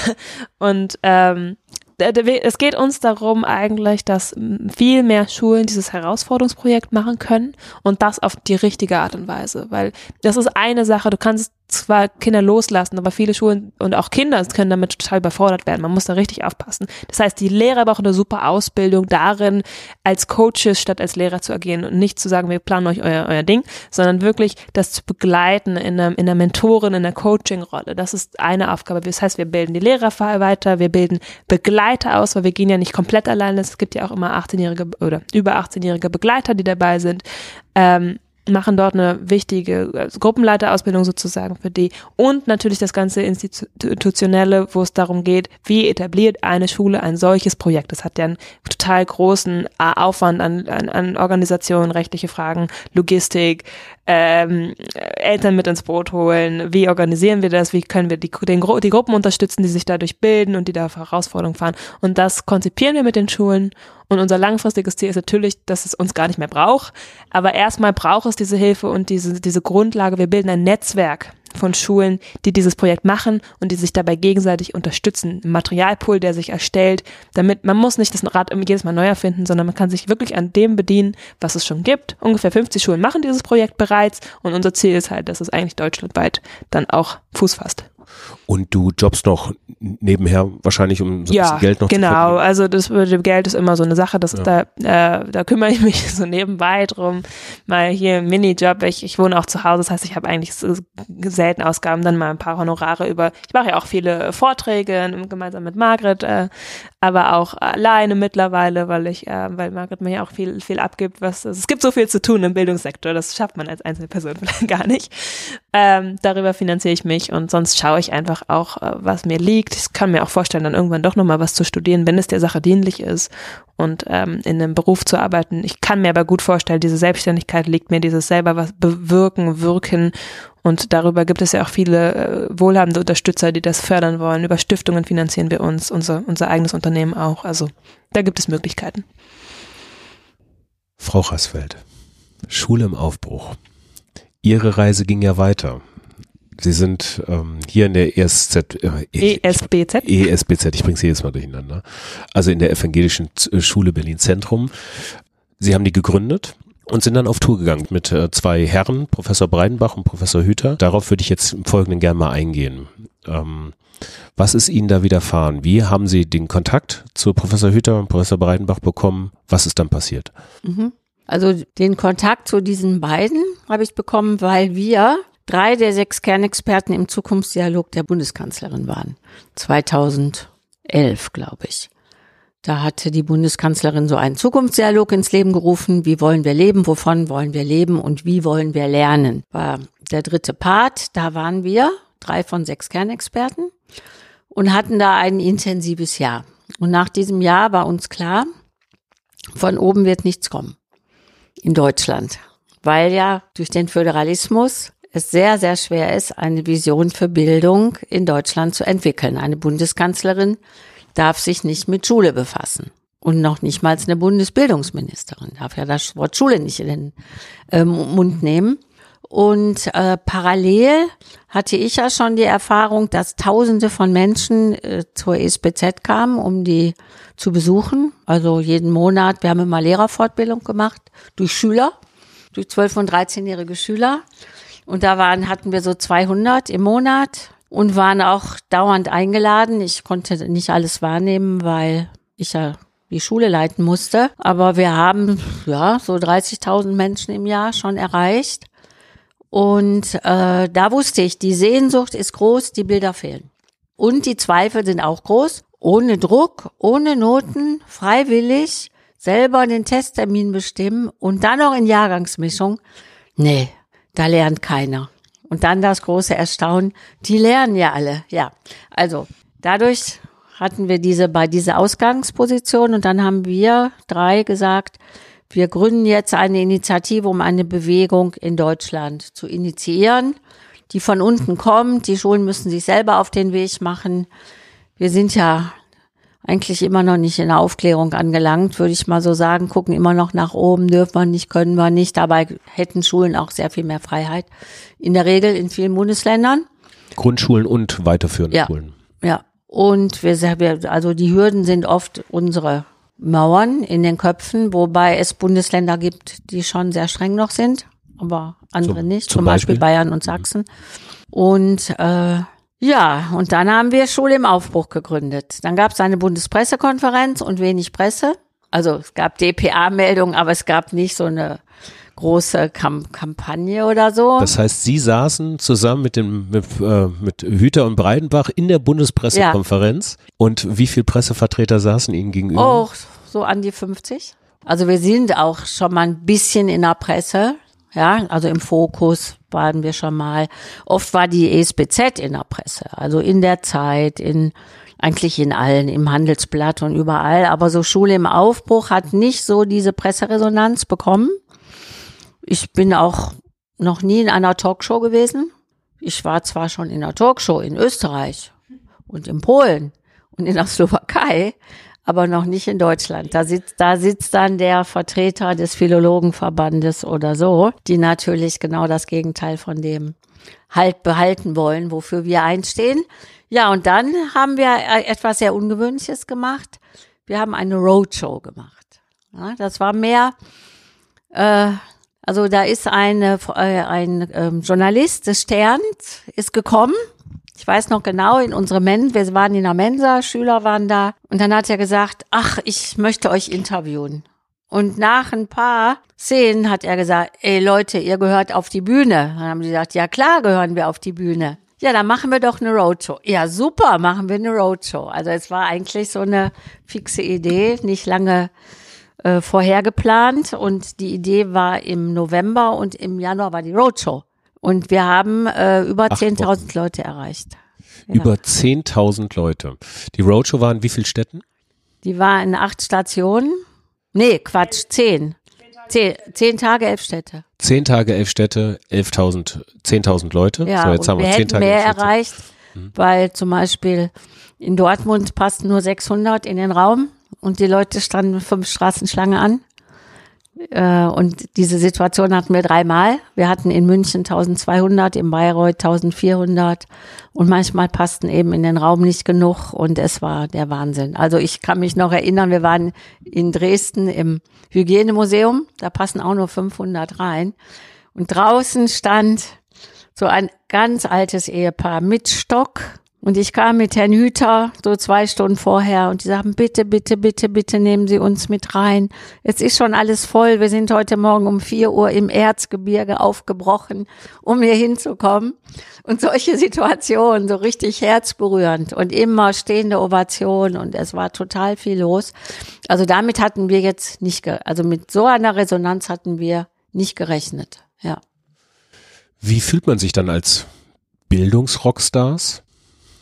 und ähm, es geht uns darum eigentlich, dass viel mehr Schulen dieses Herausforderungsprojekt machen können und das auf die richtige Art und Weise, weil das ist eine Sache, du kannst zwar Kinder loslassen, aber viele Schulen und auch Kinder können damit total überfordert werden. Man muss da richtig aufpassen. Das heißt, die Lehrer brauchen eine super Ausbildung darin, als Coaches statt als Lehrer zu agieren und nicht zu sagen, wir planen euch euer, euer Ding, sondern wirklich das zu begleiten in einer, in einer Mentorin, in einer Coaching-Rolle. Das ist eine Aufgabe. Das heißt, wir bilden die Lehrer weiter, wir bilden Begleiter aus, weil wir gehen ja nicht komplett alleine. Es gibt ja auch immer 18-jährige oder über 18-jährige Begleiter, die dabei sind. Ähm, machen dort eine wichtige also Gruppenleiterausbildung sozusagen für die und natürlich das ganze institutionelle, wo es darum geht, wie etabliert eine Schule ein solches Projekt. Das hat ja einen total großen Aufwand an, an, an Organisation, rechtliche Fragen, Logistik, ähm, Eltern mit ins Boot holen, wie organisieren wir das, wie können wir die, den, die Gruppen unterstützen, die sich dadurch bilden und die da Herausforderungen fahren. Und das konzipieren wir mit den Schulen und unser langfristiges Ziel ist natürlich, dass es uns gar nicht mehr braucht. Aber erstmal braucht es diese Hilfe und diese, diese Grundlage. Wir bilden ein Netzwerk von Schulen, die dieses Projekt machen und die sich dabei gegenseitig unterstützen. Ein Materialpool, der sich erstellt, damit man muss nicht das Rad jedes Mal neu erfinden, sondern man kann sich wirklich an dem bedienen, was es schon gibt. Ungefähr 50 Schulen machen dieses Projekt bereits und unser Ziel ist halt, dass es eigentlich deutschlandweit dann auch Fuß fasst. Und du jobbst noch nebenher wahrscheinlich, um so ein ja, bisschen Geld noch genau. zu verdienen. Genau, also das mit dem Geld ist immer so eine Sache, das ja. da, äh, da kümmere ich mich so nebenbei drum. Mal hier ein Minijob, ich, ich wohne auch zu Hause, das heißt, ich habe eigentlich so selten Ausgaben, dann mal ein paar Honorare über, ich mache ja auch viele Vorträge gemeinsam mit Margret, äh, aber auch alleine mittlerweile, weil ich, äh, weil Margret mir ja auch viel, viel abgibt, was, also es gibt so viel zu tun im Bildungssektor, das schafft man als Einzelperson vielleicht gar nicht. Ähm, darüber finanziere ich mich und sonst schaue ich einfach auch, äh, was mir liegt. Ich kann mir auch vorstellen, dann irgendwann doch nochmal was zu studieren, wenn es der Sache dienlich ist und ähm, in einem Beruf zu arbeiten. Ich kann mir aber gut vorstellen, diese Selbstständigkeit liegt mir dieses selber was bewirken, wirken und darüber gibt es ja auch viele äh, wohlhabende Unterstützer, die das fördern wollen. Über Stiftungen finanzieren wir uns, unser, unser eigenes Unternehmen auch. Also da gibt es Möglichkeiten. Frau Rassfeld, Schule im Aufbruch. Ihre Reise ging ja weiter. Sie sind ähm, hier in der ESZ, äh, ESBZ. ESBZ, ich bringe sie jedes Mal durcheinander. Also in der Evangelischen äh, Schule Berlin Zentrum. Sie haben die gegründet und sind dann auf Tour gegangen mit äh, zwei Herren, Professor Breidenbach und Professor Hüter. Darauf würde ich jetzt im Folgenden gerne mal eingehen. Ähm, was ist Ihnen da widerfahren? Wie haben Sie den Kontakt zu Professor Hüter und Professor Breidenbach bekommen? Was ist dann passiert? Mhm. Also den Kontakt zu diesen beiden habe ich bekommen, weil wir drei der sechs Kernexperten im Zukunftsdialog der Bundeskanzlerin waren. 2011, glaube ich. Da hatte die Bundeskanzlerin so einen Zukunftsdialog ins Leben gerufen. Wie wollen wir leben? Wovon wollen wir leben? Und wie wollen wir lernen? War der dritte Part. Da waren wir, drei von sechs Kernexperten, und hatten da ein intensives Jahr. Und nach diesem Jahr war uns klar, von oben wird nichts kommen in Deutschland, weil ja durch den Föderalismus es sehr, sehr schwer ist, eine Vision für Bildung in Deutschland zu entwickeln. Eine Bundeskanzlerin darf sich nicht mit Schule befassen. Und noch nicht mal eine Bundesbildungsministerin darf ja das Wort Schule nicht in den äh, Mund nehmen. Und äh, parallel hatte ich ja schon die Erfahrung, dass Tausende von Menschen äh, zur ESBZ kamen, um die zu besuchen. Also jeden Monat. Wir haben immer Lehrerfortbildung gemacht durch Schüler, durch 12- und 13-jährige Schüler. Und da waren, hatten wir so 200 im Monat, und waren auch dauernd eingeladen. Ich konnte nicht alles wahrnehmen, weil ich ja die Schule leiten musste. Aber wir haben ja so 30.000 Menschen im Jahr schon erreicht. Und äh, da wusste ich, die Sehnsucht ist groß, die Bilder fehlen. Und die Zweifel sind auch groß. Ohne Druck, ohne Noten, freiwillig, selber den Testtermin bestimmen und dann noch in Jahrgangsmischung. Nee, da lernt keiner. Und dann das große Erstaunen, die lernen ja alle. Ja, also dadurch hatten wir diese bei dieser Ausgangsposition und dann haben wir drei gesagt, wir gründen jetzt eine Initiative, um eine Bewegung in Deutschland zu initiieren, die von unten kommt. Die Schulen müssen sich selber auf den Weg machen. Wir sind ja eigentlich immer noch nicht in der Aufklärung angelangt, würde ich mal so sagen, gucken immer noch nach oben, dürfen wir nicht, können wir nicht. Dabei hätten Schulen auch sehr viel mehr Freiheit. In der Regel in vielen Bundesländern. Grundschulen und weiterführende ja, Schulen. Ja. Und wir, also die Hürden sind oft unsere Mauern in den Köpfen, wobei es Bundesländer gibt, die schon sehr streng noch sind, aber andere Zum- nicht, zum zum, Beispiel, Beispiel? Bayern und Sachsen. Und äh, ja, und dann haben wir Schule im Aufbruch gegründet. Dann gab es eine Bundespressekonferenz und wenig Presse. Also es gab DPA-Meldungen, aber es gab nicht so eine große Kam Kampagne oder so. Das heißt, Sie saßen zusammen mit dem mit, äh, mit Hüter und Breidenbach in der Bundespressekonferenz und wie viele Pressevertreter saßen Ihnen gegenüber? Auch so an die 50. Also wir sind auch schon mal ein bisschen in der Presse. Ja, also im Fokus waren wir schon mal. Oft war die ESBZ in der Presse, also in der Zeit, in eigentlich in allen, im Handelsblatt und überall. Aber so Schule im Aufbruch hat nicht so diese Presseresonanz bekommen. Ich bin auch noch nie in einer Talkshow gewesen. Ich war zwar schon in einer Talkshow in Österreich und in Polen und in der Slowakei, aber noch nicht in Deutschland. Da sitzt, da sitzt dann der Vertreter des Philologenverbandes oder so, die natürlich genau das Gegenteil von dem halt behalten wollen, wofür wir einstehen. Ja, und dann haben wir äh, etwas sehr Ungewöhnliches gemacht. Wir haben eine Roadshow gemacht. Ja, das war mehr, äh, also da ist eine, äh, ein ähm, Journalist des Sterns, ist gekommen. Ich weiß noch genau, in unserer Mensa, wir waren in der Mensa, Schüler waren da. Und dann hat er gesagt, ach, ich möchte euch interviewen. Und nach ein paar Szenen hat er gesagt, ey Leute, ihr gehört auf die Bühne. Dann haben die gesagt, ja klar gehören wir auf die Bühne. Ja, dann machen wir doch eine Roadshow. Ja, super, machen wir eine Roadshow. Also es war eigentlich so eine fixe Idee, nicht lange äh, vorher geplant. Und die Idee war im November und im Januar war die Roadshow. Und wir haben äh, über Acht 10.000 Leute erreicht. Ja. Über 10.000 Leute. Die Roadshow war in wie vielen Städten? Die war in acht Stationen. Nee, Quatsch, zehn. Zehn, zehn Tage, elf Städte. Zehn Tage, elf Städte, 11.000, 10.000 Leute. Ja, so, jetzt haben wir, wir zehn hätten Tage, mehr erreicht, Mhm. weil zum Beispiel in Dortmund passten nur 600 in den Raum und die Leute standen fünf Straßenschlange an. Äh, Und diese Situation hatten wir dreimal. Wir hatten in München 1200, in Bayreuth 1400 und manchmal passten eben in den Raum nicht genug und es war der Wahnsinn. Also ich kann mich noch erinnern, wir waren in Dresden im Hygienemuseum, da passen auch nur 500 rein und draußen stand so ein ganz altes Ehepaar mit Stock. Und ich kam mit Herrn Hüter so zwei Stunden vorher und die sagten, bitte, bitte, bitte, bitte nehmen Sie uns mit rein. Es ist schon alles voll. Wir sind heute Morgen um vier Uhr im Erzgebirge aufgebrochen, um hier hinzukommen. Und solche Situationen, so richtig herzberührend und immer stehende Ovation und es war total viel los. Also damit hatten wir jetzt nicht, also mit so einer Resonanz hatten wir nicht gerechnet. Ja. Wie fühlt man sich dann als Bildungsrockstars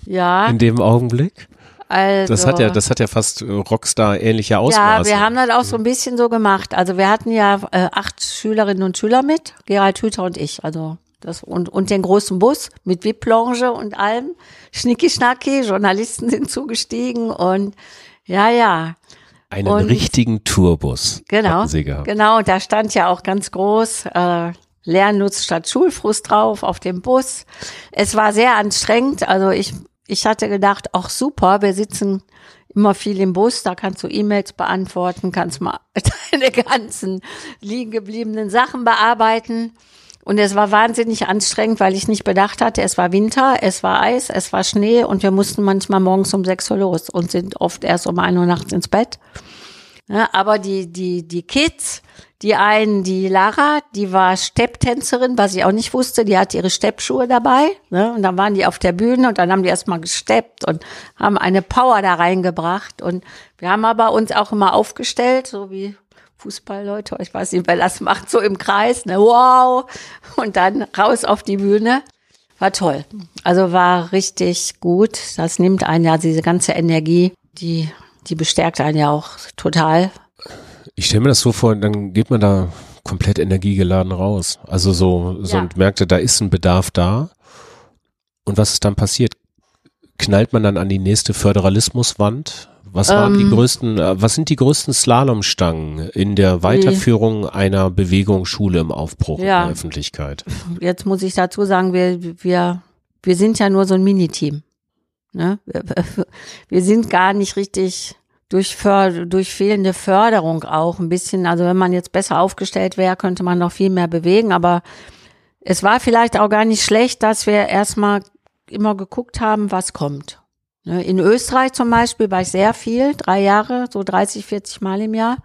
Ja. in dem Augenblick? Also, Das hat ja, das hat ja fast äh, Rockstar-ähnliche ja, Ausmaße. wir haben das auch so ein bisschen so gemacht. Also wir hatten ja äh, acht Schülerinnen und Schüler mit, Gerald Hüther und ich. Also das und, und den großen Bus mit VIP-Lounge und allem. Schnicki-Schnacki, Journalisten sind zugestiegen und ja, ja, Einen und- richtigen Tourbus genau. sie gehabt. Genau, da stand ja auch ganz groß äh, Lernlust statt Schulfrust drauf auf dem Bus. Es war sehr anstrengend. Also ich, ich hatte gedacht, ach super, wir sitzen immer viel im Bus, da kannst du E-Mails beantworten, kannst mal deine ganzen liegen gebliebenen Sachen bearbeiten. Und es war wahnsinnig anstrengend, weil ich nicht bedacht hatte, es war Winter, es war Eis, es war Schnee und wir mussten manchmal morgens um sechs Uhr los und sind oft erst um ein Uhr nachts ins Bett. Ja, aber die, die, die Kids, die einen, die Lara, die war Stepptänzerin, was ich auch nicht wusste, die hatte ihre Steppschuhe dabei. Ne? Und dann waren die auf der Bühne und dann haben die erstmal gesteppt und haben eine Power da reingebracht. Und wir haben aber uns auch immer aufgestellt, so wie Fußballleute, ich weiß nicht, wer das macht, so im Kreis, ne? Wow! Und dann raus auf die Bühne. War toll. Also war richtig gut. Das nimmt einen ja diese ganze Energie, die, die bestärkt einen ja auch total. Ich stelle mir das so vor, dann geht man da komplett energiegeladen raus. Also so, so ja. und merkte, da ist ein Bedarf da. Und was ist dann passiert? Knallt man dann an die nächste Föderalismuswand? Was waren ähm, die größten, äh, was sind die größten Slalomstangen in der Weiterführung nee. einer Bewegung Schule im Aufbruch ja. in der Öffentlichkeit? Jetzt muss ich dazu sagen, wir, wir, wir sind ja nur so ein Miniteam. Ne? Wir, wir sind gar nicht richtig durch, durch fehlende Förderung auch ein bisschen. Also wenn man jetzt besser aufgestellt wäre, könnte man noch viel mehr bewegen. Aber es war vielleicht auch gar nicht schlecht, dass wir erstmal immer geguckt haben, was kommt. Ne, in Österreich zum Beispiel war ich sehr viel, drei Jahre, so 30, 40 Mal im Jahr.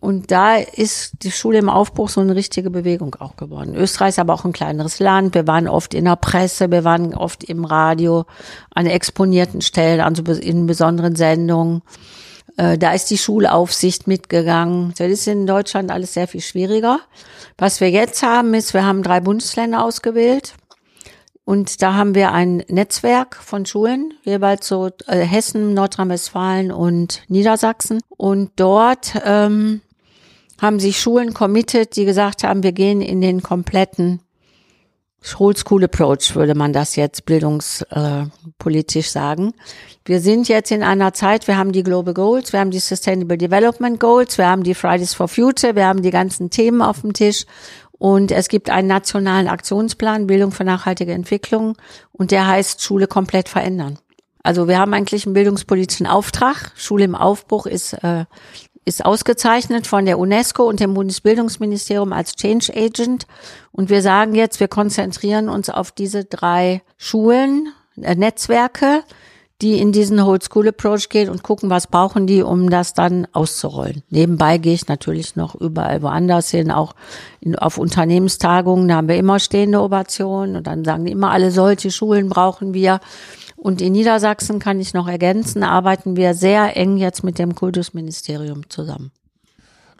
Und da ist die Schule im Aufbruch so eine richtige Bewegung auch geworden. Österreich ist aber auch ein kleineres Land. Wir waren oft in der Presse, wir waren oft im Radio, an exponierten Stellen, also in besonderen Sendungen. Äh, da ist die Schulaufsicht mitgegangen. Das ist in Deutschland alles sehr viel schwieriger. Was wir jetzt haben, ist, wir haben drei Bundesländer ausgewählt. Und da haben wir ein Netzwerk von Schulen, jeweils so äh, Hessen, Nordrhein-Westfalen und Niedersachsen. Und dort ähm, haben sich Schulen committed, die gesagt haben, wir gehen in den kompletten Whole School Approach, würde man das jetzt bildungspolitisch sagen. Wir sind jetzt in einer Zeit, wir haben die Global Goals, wir haben die Sustainable Development Goals, wir haben die Fridays for Future, wir haben die ganzen Themen auf dem Tisch und es gibt einen nationalen Aktionsplan Bildung für nachhaltige Entwicklung und der heißt Schule komplett verändern. Also wir haben eigentlich einen bildungspolitischen Auftrag. Schule im Aufbruch ist, äh, ist ausgezeichnet von der UNESCO und dem Bundesbildungsministerium als Change Agent. Und wir sagen jetzt, wir konzentrieren uns auf diese drei Schulen, äh, Netzwerke, die in diesen Whole School Approach gehen und gucken, was brauchen die, um das dann auszurollen. Nebenbei gehe ich natürlich noch überall woanders hin, auch in, auf Unternehmenstagungen, da haben wir immer stehende Ovationen und dann sagen die immer, alle solche Schulen brauchen wir. Und in Niedersachsen kann ich noch ergänzen, arbeiten wir sehr eng jetzt mit dem Kultusministerium zusammen.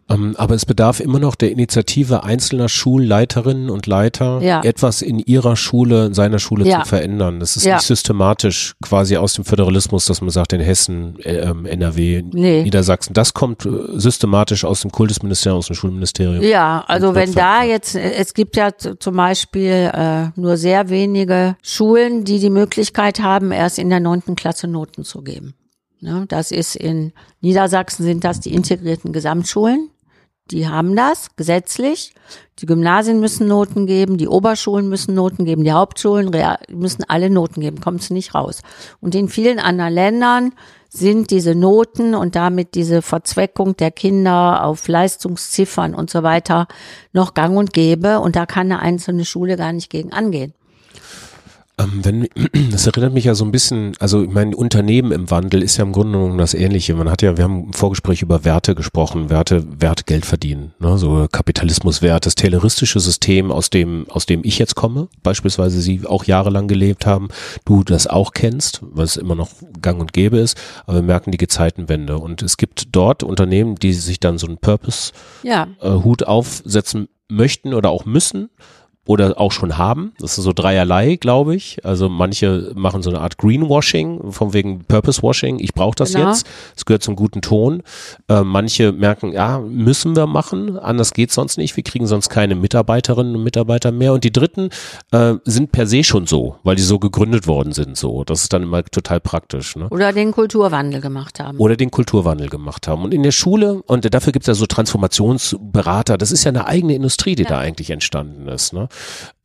Ähm, aber es bedarf immer noch der Initiative einzelner Schulleiterinnen und Leiter, ja. etwas in ihrer Schule, in seiner Schule ja. zu verändern. Das ist ja. nicht systematisch quasi aus dem Föderalismus, dass man sagt, in Hessen, äh, NRW, nee. Niedersachsen. Das kommt äh, systematisch aus dem Kultusministerium, aus dem Schulministerium. Ja, also wenn da jetzt, äh, es gibt ja zum Beispiel äh, nur sehr wenige Schulen, die die Möglichkeit haben, erst in der neunten Klasse Noten zu geben. Ne, das ist in Niedersachsen sind das die integrierten Gesamtschulen. Die haben das gesetzlich. Die Gymnasien müssen Noten geben, die Oberschulen müssen Noten geben, die Hauptschulen müssen alle Noten geben, kommt es nicht raus. Und in vielen anderen Ländern sind diese Noten und damit diese Verzweckung der Kinder auf Leistungsziffern und so weiter noch gang und gäbe und da kann eine einzelne Schule gar nicht gegen angehen. Ähm, wenn, das erinnert mich ja so ein bisschen, also mein Unternehmen im Wandel ist ja im Grunde genommen das Ähnliche. Man hat ja, wir haben im Vorgespräch über Werte gesprochen, Werte, Wert Geld verdienen, ne? so Kapitalismuswert, das tayloristische System, aus dem, aus dem ich jetzt komme, beispielsweise Sie auch jahrelang gelebt haben, du das auch kennst, es immer noch gang und gäbe ist, aber wir merken die Gezeitenwende und es gibt dort Unternehmen, die sich dann so einen Purpose-Hut ja. äh, aufsetzen möchten oder auch müssen oder auch schon haben. Das ist so dreierlei, glaube ich. Also manche machen so eine Art Greenwashing, von wegen Purpose Washing. Ich brauche das genau. jetzt. Es gehört zum guten Ton. Äh, manche merken, ja, müssen wir machen. Anders geht's sonst nicht. Wir kriegen sonst keine Mitarbeiterinnen und Mitarbeiter mehr. Und die Dritten äh, sind per se schon so, weil die so gegründet worden sind. So, das ist dann immer total praktisch. Ne? Oder den Kulturwandel gemacht haben. Oder den Kulturwandel gemacht haben. Und in der Schule und dafür gibt's ja so Transformationsberater. Das ist ja eine eigene Industrie, die ja. da eigentlich entstanden ist. Ne?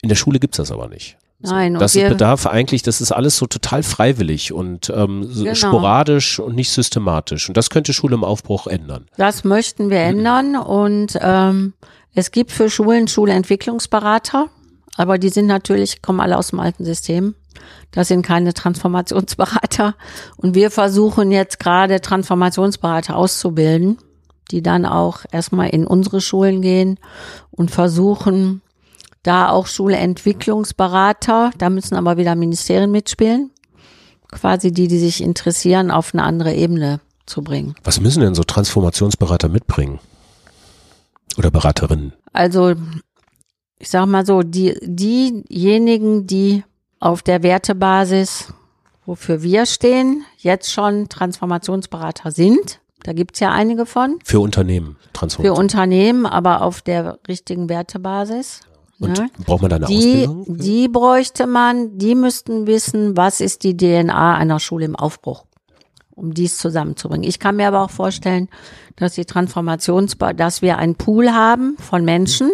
In der Schule gibt's das aber nicht. Nein, das ist Bedarf eigentlich, das ist alles so total freiwillig und ähm, so genau. sporadisch und nicht systematisch. Und das könnte Schule im Aufbruch ändern. Das möchten wir ändern und ähm, Es gibt für Schulen Schulentwicklungsberater, aber die sind natürlich, kommen alle aus dem alten System. Das sind keine Transformationsberater. Und wir versuchen jetzt gerade Transformationsberater auszubilden, die dann auch erstmal in unsere Schulen gehen und versuchen, da auch Schulentwicklungsberater, da müssen aber wieder Ministerien mitspielen, quasi die, die sich interessieren, auf eine andere Ebene zu bringen. Was müssen denn so Transformationsberater mitbringen? Oder Beraterinnen? Also, ich sag mal so, die, diejenigen, die auf der Wertebasis, wofür wir stehen, jetzt schon Transformationsberater sind, da gibt's ja einige von. Für Unternehmen, Transformation. Für Unternehmen, aber auf der richtigen Wertebasis. Und ne? braucht man da eine die, Ausbildung? Die bräuchte man, die müssten wissen, was ist die DNA einer Schule im Aufbruch, um dies zusammenzubringen. Ich kann mir aber auch vorstellen, dass die Transformations, dass wir einen Pool haben von Menschen.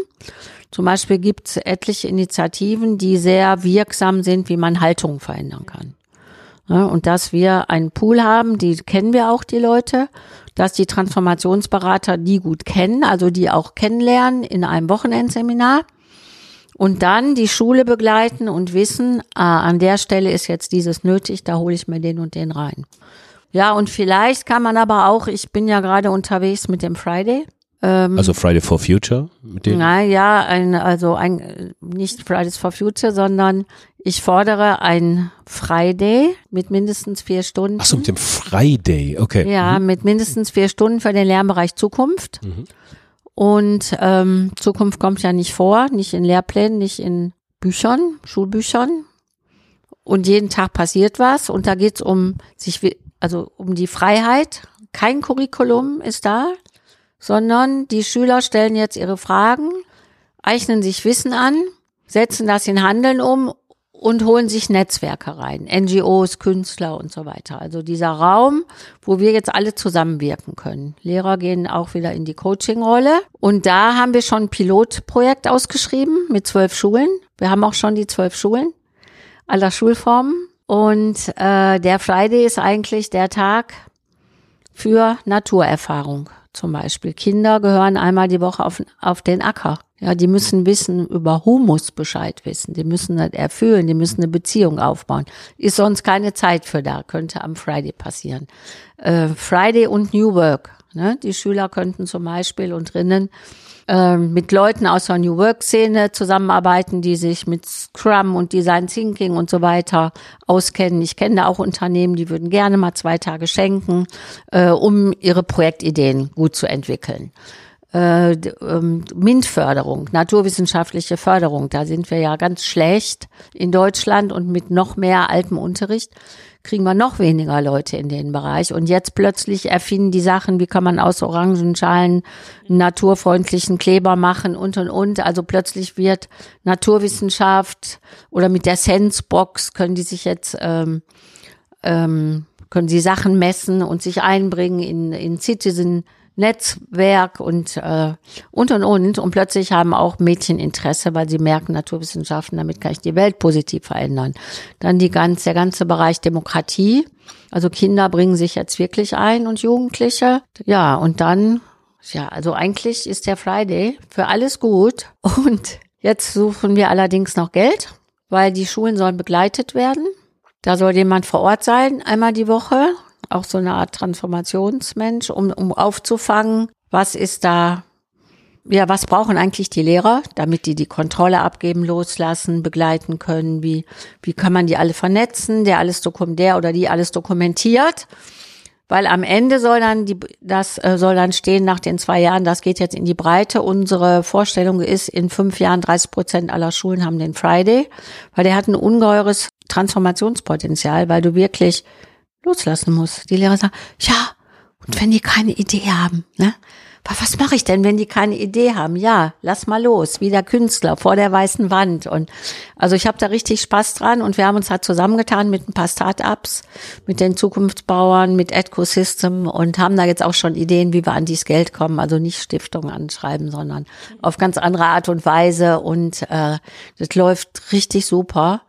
Zum Beispiel gibt es etliche Initiativen, die sehr wirksam sind, wie man Haltung verändern kann. Ja, und dass wir einen Pool haben, die kennen wir auch die Leute, dass die Transformationsberater die gut kennen, also die auch kennenlernen in einem Wochenendseminar und dann die Schule begleiten und wissen, ah, an der Stelle ist jetzt dieses nötig, da hole ich mir den und den rein. Ja, und vielleicht kann man aber auch, ich bin ja gerade unterwegs mit dem Friday. Ähm, also Friday for Future mit denen? Na ja, ein, also ein, nicht Fridays for Future, sondern ich fordere ein Friday mit mindestens vier Stunden. Ach so, mit dem Friday, okay. Ja, mhm. mit mindestens vier Stunden für den Lernbereich Zukunft. Mhm. Und ähm, Zukunft kommt ja nicht vor, nicht in Lehrplänen, nicht in Büchern, Schulbüchern. Und jeden Tag passiert was. Und da geht's um sich, also um die Freiheit. Kein Curriculum ist da, sondern die Schüler stellen jetzt ihre Fragen, eichnen sich Wissen an, setzen das in Handeln um und holen sich Netzwerke rein, NGOs, Künstler und so weiter. Also dieser Raum, wo wir jetzt alle zusammenwirken können. Lehrer gehen auch wieder in die Coaching-Rolle. Und da haben wir schon ein Pilotprojekt ausgeschrieben mit zwölf Schulen. Wir haben auch schon die zwölf Schulen aller Schulformen. Und äh, der Friday ist eigentlich der Tag für Naturerfahrung zum Beispiel. Kinder gehören einmal die Woche auf, auf den Acker. Ja, die müssen wissen, über Humus Bescheid wissen. Die müssen das erfüllen, die müssen eine Beziehung aufbauen. Ist sonst keine Zeit für da, könnte am Friday passieren. Äh, Friday und New Work. Ne? Die Schüler könnten zum Beispiel und drinnen äh, mit Leuten aus der New Work-Szene zusammenarbeiten, die sich mit Scrum und Design Thinking und so weiter auskennen. Ich kenne da auch Unternehmen, die würden gerne mal zwei Tage schenken, äh, um ihre Projektideen gut zu entwickeln äh, ähm, MINT-Förderung, naturwissenschaftliche Förderung, da sind wir ja ganz schlecht in Deutschland und mit noch mehr altem Unterricht kriegen wir noch weniger Leute in den Bereich. Und jetzt plötzlich erfinden die Sachen, wie kann man aus Orangenschalen naturfreundlichen Kleber machen und und und. Also plötzlich wird Naturwissenschaft oder mit der Sensebox können die sich jetzt ähm, ähm, können sie Sachen messen und sich einbringen in, in Citizen Netzwerk und äh, und und und und plötzlich haben auch Mädchen Interesse, weil sie merken Naturwissenschaften, damit kann ich die Welt positiv verändern. Dann die ganz der ganze Bereich Demokratie, also Kinder bringen sich jetzt wirklich ein und Jugendliche. Ja, und dann ja, also eigentlich ist der Friday für alles gut und jetzt suchen wir allerdings noch Geld, weil die Schulen sollen begleitet werden. Da soll jemand vor Ort sein, einmal die Woche auch so eine Art Transformationsmensch, um, um aufzufangen, was ist da, ja, was brauchen eigentlich die Lehrer, damit die die Kontrolle abgeben, loslassen, begleiten können, wie, wie kann man die alle vernetzen, der alles dokumentiert, der oder die alles dokumentiert. Weil am Ende soll dann die, das äh, soll dann stehen nach den zwei Jahren, das geht jetzt in die Breite. Unsere Vorstellung ist, in fünf Jahren 30 Prozent aller Schulen haben den Friday, weil der hat ein ungeheures Transformationspotenzial, weil du wirklich loslassen muss. Die Lehrer sagen, ja, und wenn die keine Idee haben, ne? Was mache ich denn, wenn die keine Idee haben? Ja, lass mal los, wie der Künstler vor der weißen Wand. Und also ich habe da richtig Spaß dran und wir haben uns halt zusammengetan mit ein paar Start-ups, mit den Zukunftsbauern, mit Ecosystem und haben da jetzt auch schon Ideen, wie wir an dieses Geld kommen. Also nicht Stiftungen anschreiben, sondern auf ganz andere Art und Weise. Und äh, das läuft richtig super.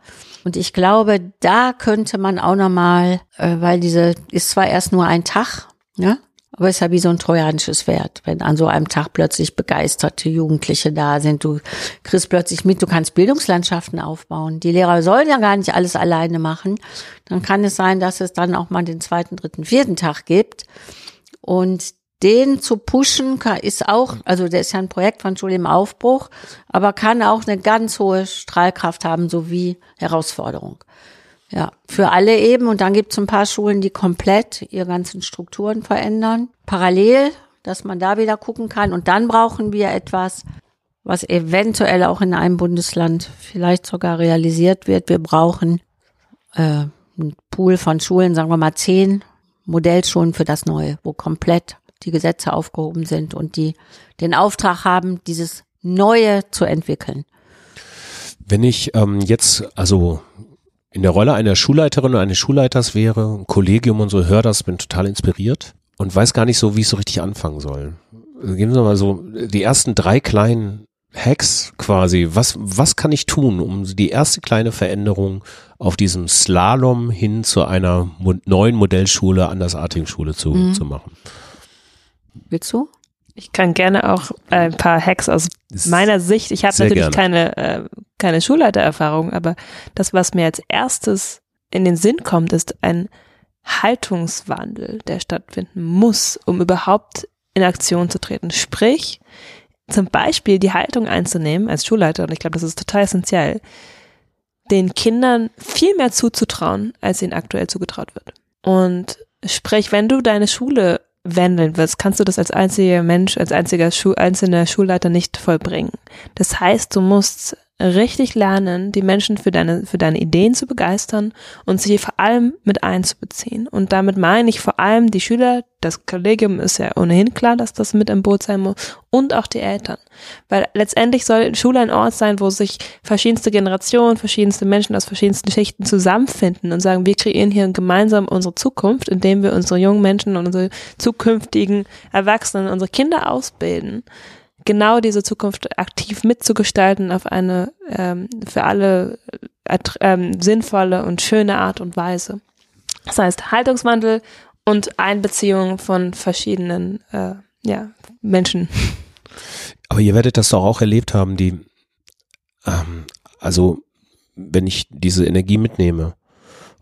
Und ich glaube, da könnte man auch nochmal, äh, weil diese ist zwar erst nur ein Tag, ne? Aber es ist ja wie so ein trojanisches Pferd, wenn an so einem Tag plötzlich begeisterte Jugendliche da sind. Du kriegst plötzlich mit, du kannst Bildungslandschaften aufbauen. Die Lehrer sollen ja gar nicht alles alleine machen. Dann kann es sein, dass es dann auch mal den zweiten, dritten, vierten Tag gibt. Und den zu pushen ist auch, also der ist ja ein Projekt von Schule im Aufbruch, aber kann auch eine ganz hohe Strahlkraft haben, sowie Herausforderung. Ja, für alle eben. Und dann gibt es ein paar Schulen, die komplett ihre ganzen Strukturen verändern. Parallel, dass man da wieder gucken kann. Und dann brauchen wir etwas, was eventuell auch in einem Bundesland vielleicht sogar realisiert wird. Wir brauchen äh, einen Pool von Schulen, sagen wir mal zehn Modellschulen für das Neue, wo komplett die Gesetze aufgehoben sind und die den Auftrag haben, dieses Neue zu entwickeln. Wenn ich ähm, jetzt also in der Rolle einer Schulleiterin oder eines Schulleiters wäre, ein Kollegium und so, höre das, bin total inspiriert und weiß gar nicht so, wie ich so richtig anfangen soll. Also geben Sie mal so die ersten drei kleinen Hacks quasi. Was, was kann ich tun, um die erste kleine Veränderung auf diesem Slalom hin zu einer neuen Modellschule, andersartigen Schule zu, mhm. zu machen? Willst du? Ich kann gerne auch ein paar Hacks aus meiner Sicht. Ich habe natürlich gerne. keine, äh, keine Schulleitererfahrung, aber das, was mir als erstes in den Sinn kommt, ist ein Haltungswandel, der stattfinden muss, um überhaupt in Aktion zu treten. Sprich, zum Beispiel die Haltung einzunehmen als Schulleiter, und ich glaube, das ist total essentiell, den Kindern viel mehr zuzutrauen, als ihnen aktuell zugetraut wird. Und sprich, wenn du deine Schule wandeln willst, kannst du das als einziger Mensch, als einziger Schu einzelner Schulleiter nicht vollbringen. Das heißt, du musst richtig lernen, die Menschen für deine, für deine Ideen zu begeistern und sie vor allem mit einzubeziehen. Und damit meine ich vor allem die Schüler, das Kollegium ist ja ohnehin klar, dass das mit im Boot sein muss, und auch die Eltern. Weil letztendlich soll Schule ein Ort sein, wo sich verschiedenste Generationen, verschiedenste Menschen aus verschiedensten Schichten zusammenfinden und sagen, wir kreieren hier gemeinsam unsere Zukunft, indem wir unsere jungen Menschen und unsere zukünftigen Erwachsenen, unsere Kinder ausbilden genau diese Zukunft aktiv mitzugestalten auf eine ähm, für alle äh, ähm, sinnvolle und schöne Art und Weise. Das heißt Haltungswandel und Einbeziehung von verschiedenen äh, ja, Menschen. Aber ihr werdet das doch auch erlebt haben, die ähm, also wenn ich diese Energie mitnehme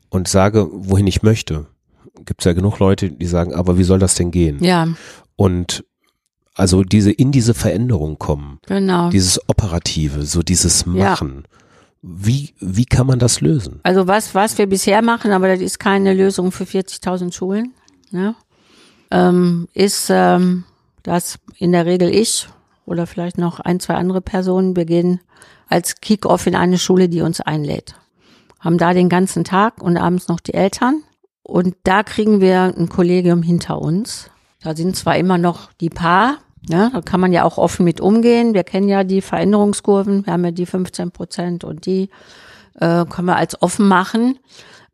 und sage, wohin ich möchte, gibt es ja genug Leute, die sagen, aber wie soll das denn gehen? Ja. Und also diese in diese Veränderung kommen. Genau. Dieses Operative, so dieses Machen. Ja. Wie, wie kann man das lösen? Also was, was wir bisher machen, aber das ist keine Lösung für 40.000 Schulen, ne? ähm, ist, ähm, dass in der Regel ich oder vielleicht noch ein, zwei andere Personen beginnen als Kick-off in eine Schule, die uns einlädt. Haben da den ganzen Tag und abends noch die Eltern. Und da kriegen wir ein Kollegium hinter uns. Da sind zwar immer noch die Paar, ja, da kann man ja auch offen mit umgehen. Wir kennen ja die Veränderungskurven. Wir haben ja die 15 Prozent und die äh, können wir als offen machen.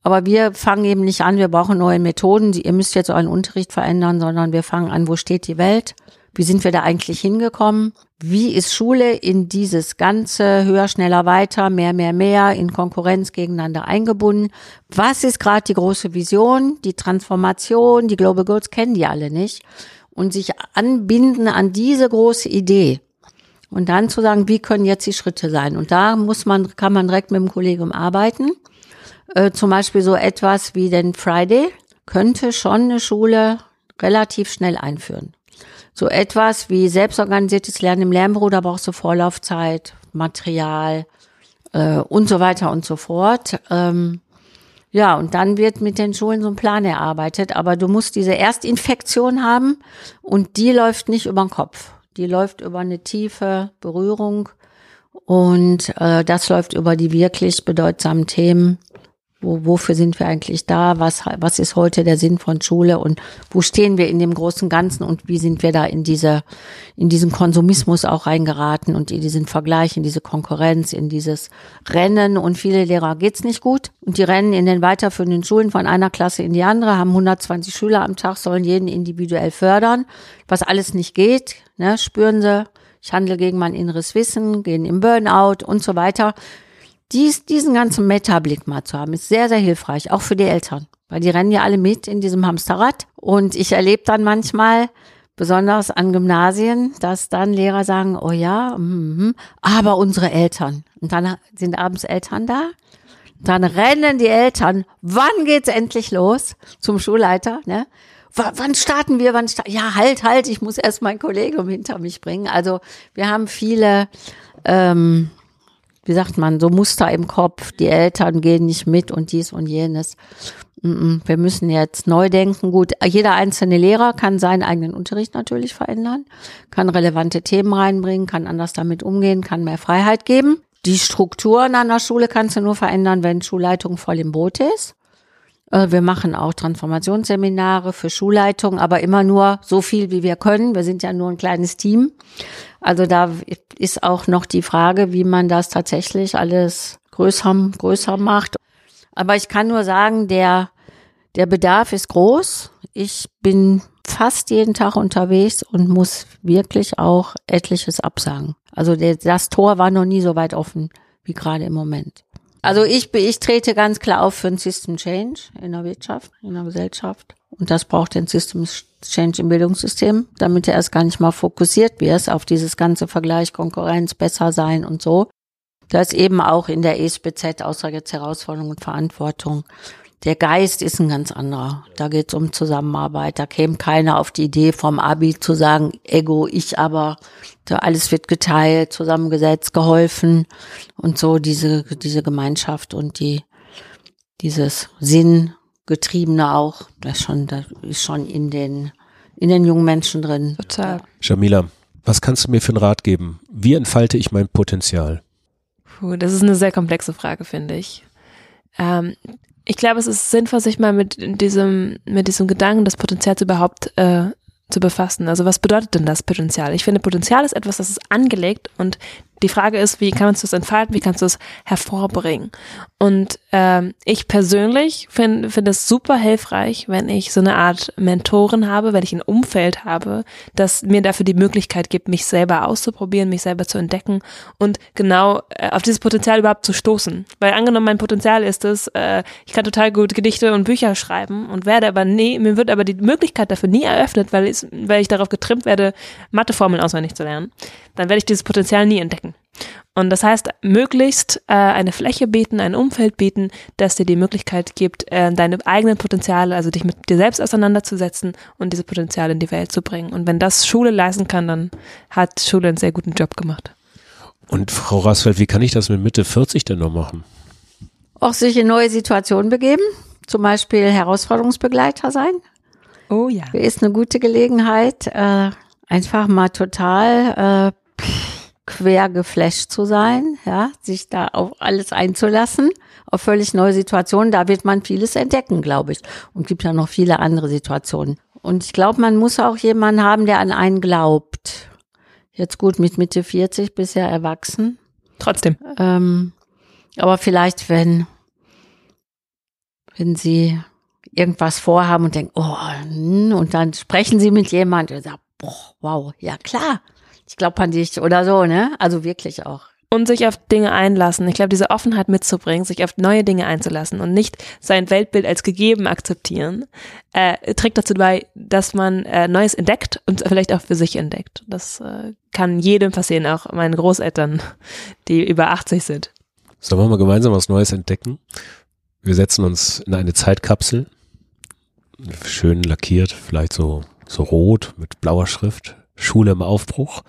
Aber wir fangen eben nicht an, wir brauchen neue Methoden. Ihr müsst jetzt euren Unterricht verändern, sondern wir fangen an, wo steht die Welt? Wie sind wir da eigentlich hingekommen? Wie ist Schule in dieses ganze höher, schneller, weiter, mehr, mehr, mehr in Konkurrenz gegeneinander eingebunden? Was ist gerade die große Vision, die Transformation? Die Global Goals kennen die alle nicht und sich anbinden an diese große Idee. Und dann zu sagen, wie können jetzt die Schritte sein? Und da muss man, kann man direkt mit dem Kollegium arbeiten. Äh, zum Beispiel so etwas wie den Friday könnte schon eine Schule relativ schnell einführen. So etwas wie selbstorganisiertes Lernen im Lernbüro, da brauchst du Vorlaufzeit, Material äh, und so weiter und so fort. Ähm, ja, und dann wird mit den Schulen so ein Plan erarbeitet. Aber du musst diese Erstinfektion haben und die läuft nicht über den Kopf. Die läuft über eine tiefe Berührung und äh, das läuft über die wirklich bedeutsamen Themen wo, wofür sind wir eigentlich da? Was, was ist heute der Sinn von Schule? Und wo stehen wir in dem großen Ganzen? Und wie sind wir da in dieser, in diesen Konsumismus auch reingeraten und in diesen Vergleich, in diese Konkurrenz, in dieses Rennen? Und viele Lehrer geht's nicht gut. Und die rennen in den weiterführenden Schulen von einer Klasse in die andere, haben 120 Schüler am Tag, sollen jeden individuell fördern. Was alles nicht geht, ne, spüren sie. Ich handle gegen mein inneres Wissen, gehen im Burnout und so weiter. Dies, diesen ganzen Metablick mal zu haben, ist sehr, sehr hilfreich, auch für die Eltern. Weil die rennen ja alle mit in diesem Hamsterrad. Und ich erlebe dann manchmal, besonders an Gymnasien, dass dann Lehrer sagen, oh ja, mm, aber unsere Eltern. Und dann sind abends Eltern da. Dann rennen die Eltern, wann geht's endlich los? Zum Schulleiter, ne? W wann starten wir? Wann starten? Ja, halt, halt, ich muss erst mein Kollegium hinter mich bringen. Also wir haben viele, ähm, wie sagt man, so Muster im Kopf. Die Eltern gehen nicht mit und dies und jenes. Wir müssen jetzt neu denken. Gut, jeder einzelne Lehrer kann seinen eigenen Unterricht natürlich verändern, kann relevante Themen reinbringen, kann anders damit umgehen, kann mehr Freiheit geben. Die Strukturen an der Schule kannst du nur verändern, wenn Schulleitung voll im Boot ist. Äh, wir machen auch Transformationsseminare für Schulleitung, aber immer nur so viel, wie wir können. Wir sind ja nur ein kleines Team. Also da ist auch noch die Frage, wie man das tatsächlich alles größer, größer macht. Aber ich kann nur sagen, der der Bedarf ist groß. Ich bin fast jeden Tag unterwegs und muss wirklich auch etliches absagen. Also der, das Tor war noch nie so weit offen wie gerade im Moment. Also ich, ich trete ganz klar auf für ein System Change in der Wirtschaft, in der Gesellschaft. Und das braucht den System Change im Bildungssystem, damit er erst gar nicht mal fokussiert wird auf dieses ganze Vergleich, Konkurrenz, besser sein und so. Da ist eben auch in der ESBZ außer jetzt Herausforderung und Verantwortung der Geist ist ein ganz anderer. Da geht es um Zusammenarbeit. Da käme keiner auf die Idee vom Abi zu sagen, Ego, ich aber, da alles wird geteilt, zusammengesetzt, geholfen und so diese, diese Gemeinschaft und die, dieses Sinngetriebene auch, das schon, das ist schon in den, in den jungen Menschen drin. Total. Jamila, was kannst du mir für einen Rat geben? Wie entfalte ich mein Potenzial? Puh, das ist eine sehr komplexe Frage, finde ich. Ähm, ich glaube, es ist sinnvoll, sich mal mit diesem, mit diesem Gedanken des Potenzials überhaupt äh, zu befassen. Also was bedeutet denn das Potenzial? Ich finde, Potenzial ist etwas, das ist angelegt und die Frage ist, wie kannst du es entfalten, wie kannst du es hervorbringen? Und ähm, ich persönlich finde find es super hilfreich, wenn ich so eine Art Mentoren habe, wenn ich ein Umfeld habe, das mir dafür die Möglichkeit gibt, mich selber auszuprobieren, mich selber zu entdecken und genau äh, auf dieses Potenzial überhaupt zu stoßen. Weil angenommen, mein Potenzial ist es, äh, ich kann total gut Gedichte und Bücher schreiben und werde aber nie, mir wird aber die Möglichkeit dafür nie eröffnet, weil, ich, weil ich darauf getrimmt werde, Matheformeln auswendig zu lernen, dann werde ich dieses Potenzial nie entdecken. Und das heißt, möglichst äh, eine Fläche bieten, ein Umfeld bieten, das dir die Möglichkeit gibt, äh, deine eigenen Potenziale, also dich mit dir selbst auseinanderzusetzen und diese Potenziale in die Welt zu bringen. Und wenn das Schule leisten kann, dann hat Schule einen sehr guten Job gemacht. Und Frau Rasfeld, wie kann ich das mit Mitte 40 denn noch machen? Auch sich in neue Situationen begeben, zum Beispiel Herausforderungsbegleiter sein. Oh ja. Ist eine gute Gelegenheit, äh, einfach mal total äh, quer geflasht zu sein, ja, sich da auf alles einzulassen, auf völlig neue Situationen. Da wird man vieles entdecken, glaube ich. Und gibt ja noch viele andere Situationen. Und ich glaube, man muss auch jemanden haben, der an einen glaubt. Jetzt gut, mit Mitte 40 bisher erwachsen. Trotzdem. Ähm, aber vielleicht, wenn, wenn sie irgendwas vorhaben und denken, oh, hm, und dann sprechen sie mit jemandem und sagen, boah, wow, ja klar, ich glaube an dich oder so, ne? Also wirklich auch. Und sich auf Dinge einlassen. Ich glaube, diese Offenheit mitzubringen, sich auf neue Dinge einzulassen und nicht sein Weltbild als gegeben akzeptieren, äh, trägt dazu bei, dass man äh, Neues entdeckt und vielleicht auch für sich entdeckt. Das äh, kann jedem passieren, auch meinen Großeltern, die über 80 sind. Sollen wir mal gemeinsam was Neues entdecken? Wir setzen uns in eine Zeitkapsel, schön lackiert, vielleicht so, so rot mit blauer Schrift, Schule im Aufbruch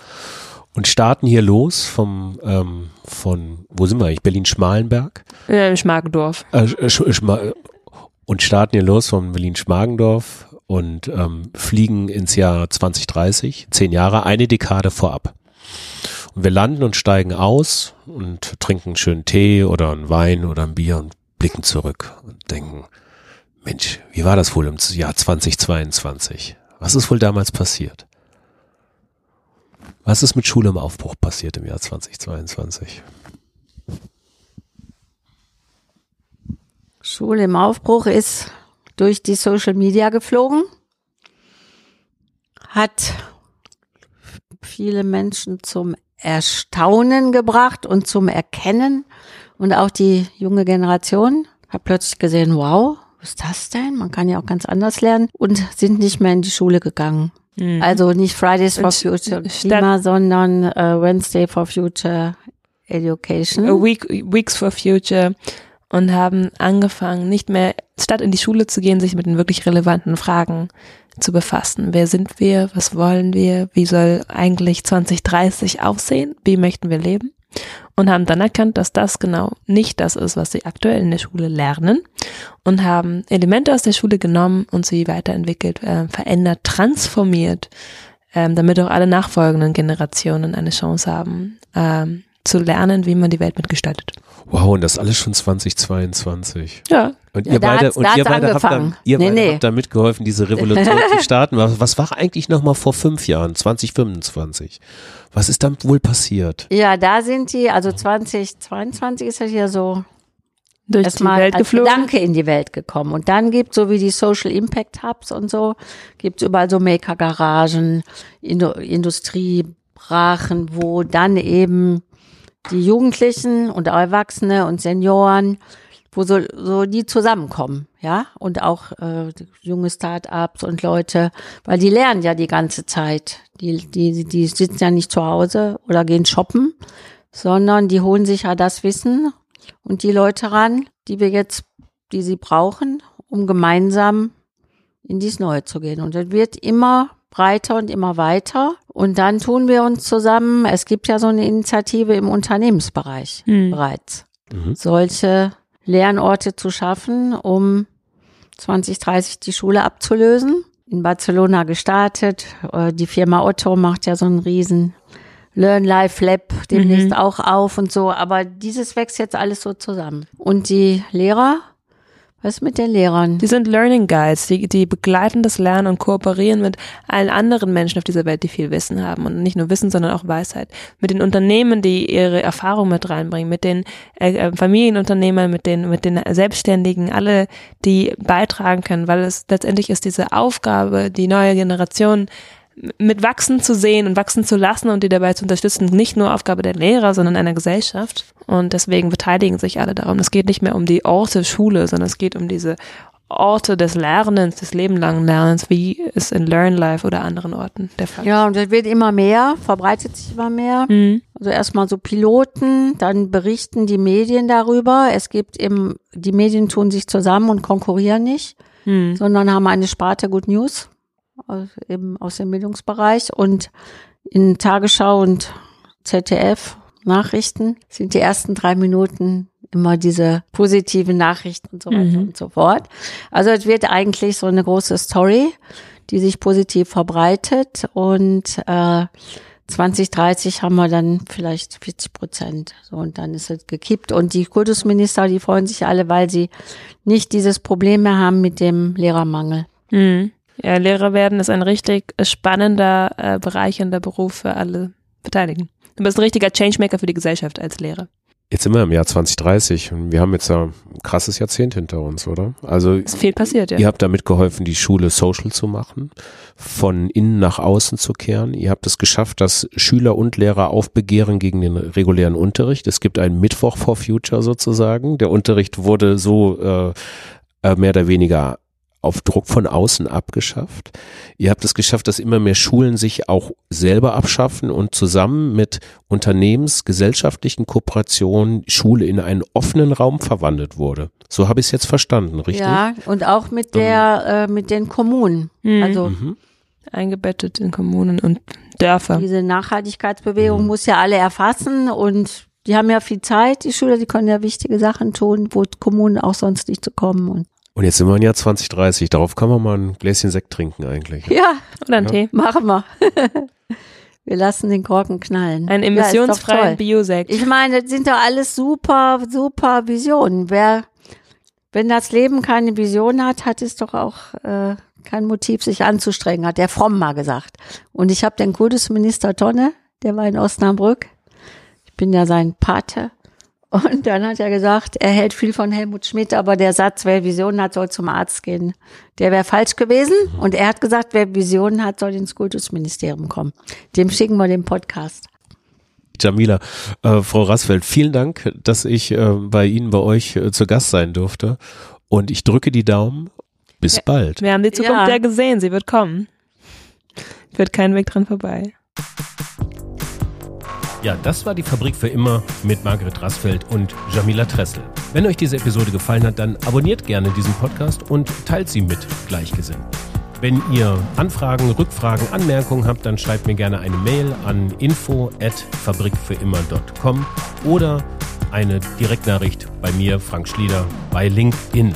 und starten hier los vom ähm, von wo sind wir eigentlich Berlin-Schmalenberg? Ja, Schmargendorf. Äh, Schma und starten hier los von Berlin-Schmargendorf und ähm, fliegen ins Jahr 2030, zehn Jahre, eine Dekade vorab. Und wir landen und steigen aus und trinken einen schönen Tee oder einen Wein oder ein Bier und blicken zurück und denken, Mensch, wie war das wohl im Jahr 2022? Was ist wohl damals passiert? Was ist mit Schule im Aufbruch passiert im Jahr 2022? Schule im Aufbruch ist durch die Social Media geflogen, hat viele Menschen zum Erstaunen gebracht und zum Erkennen und auch die junge Generation hat plötzlich gesehen, wow, was ist das denn? Man kann ja auch ganz anders lernen und sind nicht mehr in die Schule gegangen. Mhm. Also nicht Fridays for Future Klima, sondern äh, Wednesday for Future Education. Week, Weeks for Future und haben angefangen, nicht mehr statt in die Schule zu gehen, sich mit den wirklich relevanten Fragen zu befassen. Wer sind wir? Was wollen wir? Wie soll eigentlich 2030 aussehen? Wie möchten wir leben? Und haben dann erkannt, dass das genau nicht das ist, was sie aktuell in der Schule lernen und haben Elemente aus der Schule genommen und sie weiterentwickelt, äh, verändert, transformiert, ähm, damit auch alle nachfolgenden Generationen eine Chance haben, ähm, zu lernen, wie man die Welt mitgestaltet. Wow, und das alles schon 2022. Ja, Und Ja, ihr da beide, und da ihr beide, habt, da, ihr Nee, beide nee. habt da mitgeholfen, diese Revolution zu starten. Was, was war eigentlich nochmal vor fünf Jahren, 2025? Was ist da wohl passiert? Ja, da sind die, also 2022 ist ja so durch die Welt als geflogen. Gedanke in die Welt gekommen. Und dann gibt so wie die Social Impact Hubs und so, gibt's überall so Maker-Garagen, Indu Industriebrachen, wo dann eben die Jugendlichen und Erwachsene und Senioren, wo so, so die zusammenkommen, ja, und auch äh, junge Start-ups und Leute, weil die lernen ja die ganze Zeit. Die, die, die sitzen ja nicht zu Hause oder gehen shoppen, sondern die holen sich ja das Wissen und die Leute ran, die wir jetzt, die sie brauchen, um gemeinsam in dies Neue zu gehen. Und das wird immer breiter und immer weiter. Und dann tun wir uns zusammen. Es gibt ja so eine Initiative im Unternehmensbereich Hm. bereits, Mhm. solche Lernorte zu schaffen, um 2030 die Schule abzulösen. In Barcelona gestartet. Äh, Die Firma Otto macht ja so einen riesen Learn Life Lab demnächst Mhm. auch auf und so. Aber dieses wächst jetzt alles so zusammen. Und die Lehrer, was mit den Lehrern? Die sind Learning Guides, die, die begleiten das Lernen und kooperieren mit allen anderen Menschen auf dieser Welt, die viel Wissen haben. Und nicht nur Wissen, sondern auch Weisheit. Mit den Unternehmen, die ihre Erfahrung mit reinbringen, mit den äh, äh, Familienunternehmern, mit den, mit den Selbstständigen, alle, die beitragen können, weil es letztendlich ist diese Aufgabe, die neue Generation mit wachsen zu sehen und wachsen zu lassen und die dabei zu unterstützen, nicht nur Aufgabe der Lehrer, sondern einer Gesellschaft. Und deswegen beteiligen sich alle darum. Es geht nicht mehr um die Orte Schule, sondern es geht um diese Orte des Lernens, des lebenlangen Lernens, wie es in Learn Life oder anderen Orten der Fall Ja, und das wird immer mehr, verbreitet sich immer mehr. ist. Mhm. Also erstmal so Piloten, dann berichten die Medien darüber. Es gibt eben, die Medien tun sich zusammen und konkurrieren nicht, Mhm. sondern haben eine Sparte Good News, aus, eben aus dem Bildungsbereich. Und in Tagesschau und ZDF Nachrichten sind die ersten drei Minuten immer diese positiven Nachrichten und so weiter Mhm. und so fort. Also es wird eigentlich so eine große Story, die sich positiv verbreitet und äh, 2030 haben wir dann vielleicht 40 Prozent. So, und dann ist es gekippt. Und die Kultusminister, die freuen sich alle, weil sie nicht dieses Problem mehr haben mit dem Lehrermangel. Mhm. Ja, Lehrer werden ist ein richtig spannender, äh, bereichernder Beruf für alle Beteiligten. Du bist ein richtiger Changemaker für die Gesellschaft als Lehrer. Jetzt sind wir im Jahr 2030 und wir haben jetzt ein krasses Jahrzehnt hinter uns, oder? Also Ist viel passiert, ja. Ihr habt damit geholfen, die Schule social zu machen, von innen nach außen zu kehren. Ihr habt es geschafft, dass Schüler und Lehrer aufbegehren gegen den regulären Unterricht. Es gibt einen Mittwoch for Future sozusagen. Der Unterricht wurde so äh, äh, mehr oder weniger auf Druck von außen abgeschafft. Ihr habt es geschafft, dass immer mehr Schulen sich auch selber abschaffen und zusammen mit unternehmensgesellschaftlichen Kooperationen Schule in einen offenen Raum verwandelt wurde. So habe ich es jetzt verstanden, richtig? Ja, und auch mit der, äh, mit den Kommunen. Mhm. Also Mhm. Eingebettet in Kommunen und Dörfer. diese Nachhaltigkeitsbewegung Mhm. muss ja alle erfassen und die haben ja viel Zeit, die Schüler, die können ja wichtige Sachen tun, wo Kommunen auch sonst nicht zu kommen. Und Und jetzt sind wir im Jahr 2030. Darauf kann man mal ein Gläschen Sekt trinken eigentlich. ja, Oder ein Ja. Tee. machen wir. Wir lassen den Korken knallen. Einen Ja, ist doch emissionsfreien toll. Biosekt. Ich meine, das sind doch alles super, super Visionen. Wer, wenn das Leben keine Vision hat, hat es doch auch äh, kein Motiv, sich anzustrengen, hat der Fromm mal gesagt. Und ich habe den Kultusminister Tonne, der war in Osnabrück. Ich bin ja sein Pate. Und dann hat er gesagt, er hält viel von Helmut Schmidt, aber der Satz, wer Visionen hat, soll zum Arzt gehen. Der wäre falsch gewesen. Und er hat gesagt, wer Visionen hat, soll ins Kultusministerium kommen. Dem schicken wir den Podcast. Jamila, äh, Frau Rassfeld, vielen Dank, dass ich äh, bei Ihnen, bei euch äh, zu Gast sein durfte. Und ich drücke die Daumen. Bis Ja. bald. Wir haben die Zukunft Ja. ja gesehen, sie wird kommen. Führt kein Weg dran vorbei. Ja, das war die Fabrik für immer mit Margret Rassfeld und Jamila Tressel. Wenn euch diese Episode gefallen hat, dann abonniert gerne diesen Podcast und teilt sie mit Gleichgesinnten. Wenn ihr Anfragen, Rückfragen, Anmerkungen habt, dann schreibt mir gerne eine Mail an info@fabrikfürimmer.com oder eine Direktnachricht bei mir, Frank Schlieder, bei LinkedIn.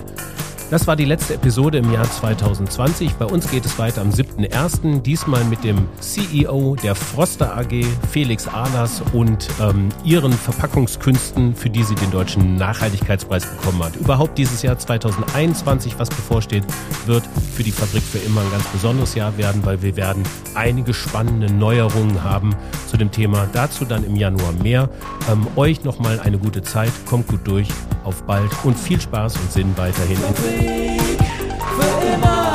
Das war die letzte Episode im Jahr 2020. Bei uns geht es weiter am 7.1. Diesmal mit dem CEO der Froster AG, Felix Ahlers und ähm, ihren Verpackungskünsten, für die sie den deutschen Nachhaltigkeitspreis bekommen hat. Überhaupt dieses Jahr 2021, was bevorsteht, wird für die Fabrik für immer ein ganz besonderes Jahr werden, weil wir werden einige spannende Neuerungen haben zu dem Thema. Dazu dann im Januar mehr. Ähm, euch nochmal eine gute Zeit, kommt gut durch, auf bald und viel Spaß und Sinn weiterhin in Für immer.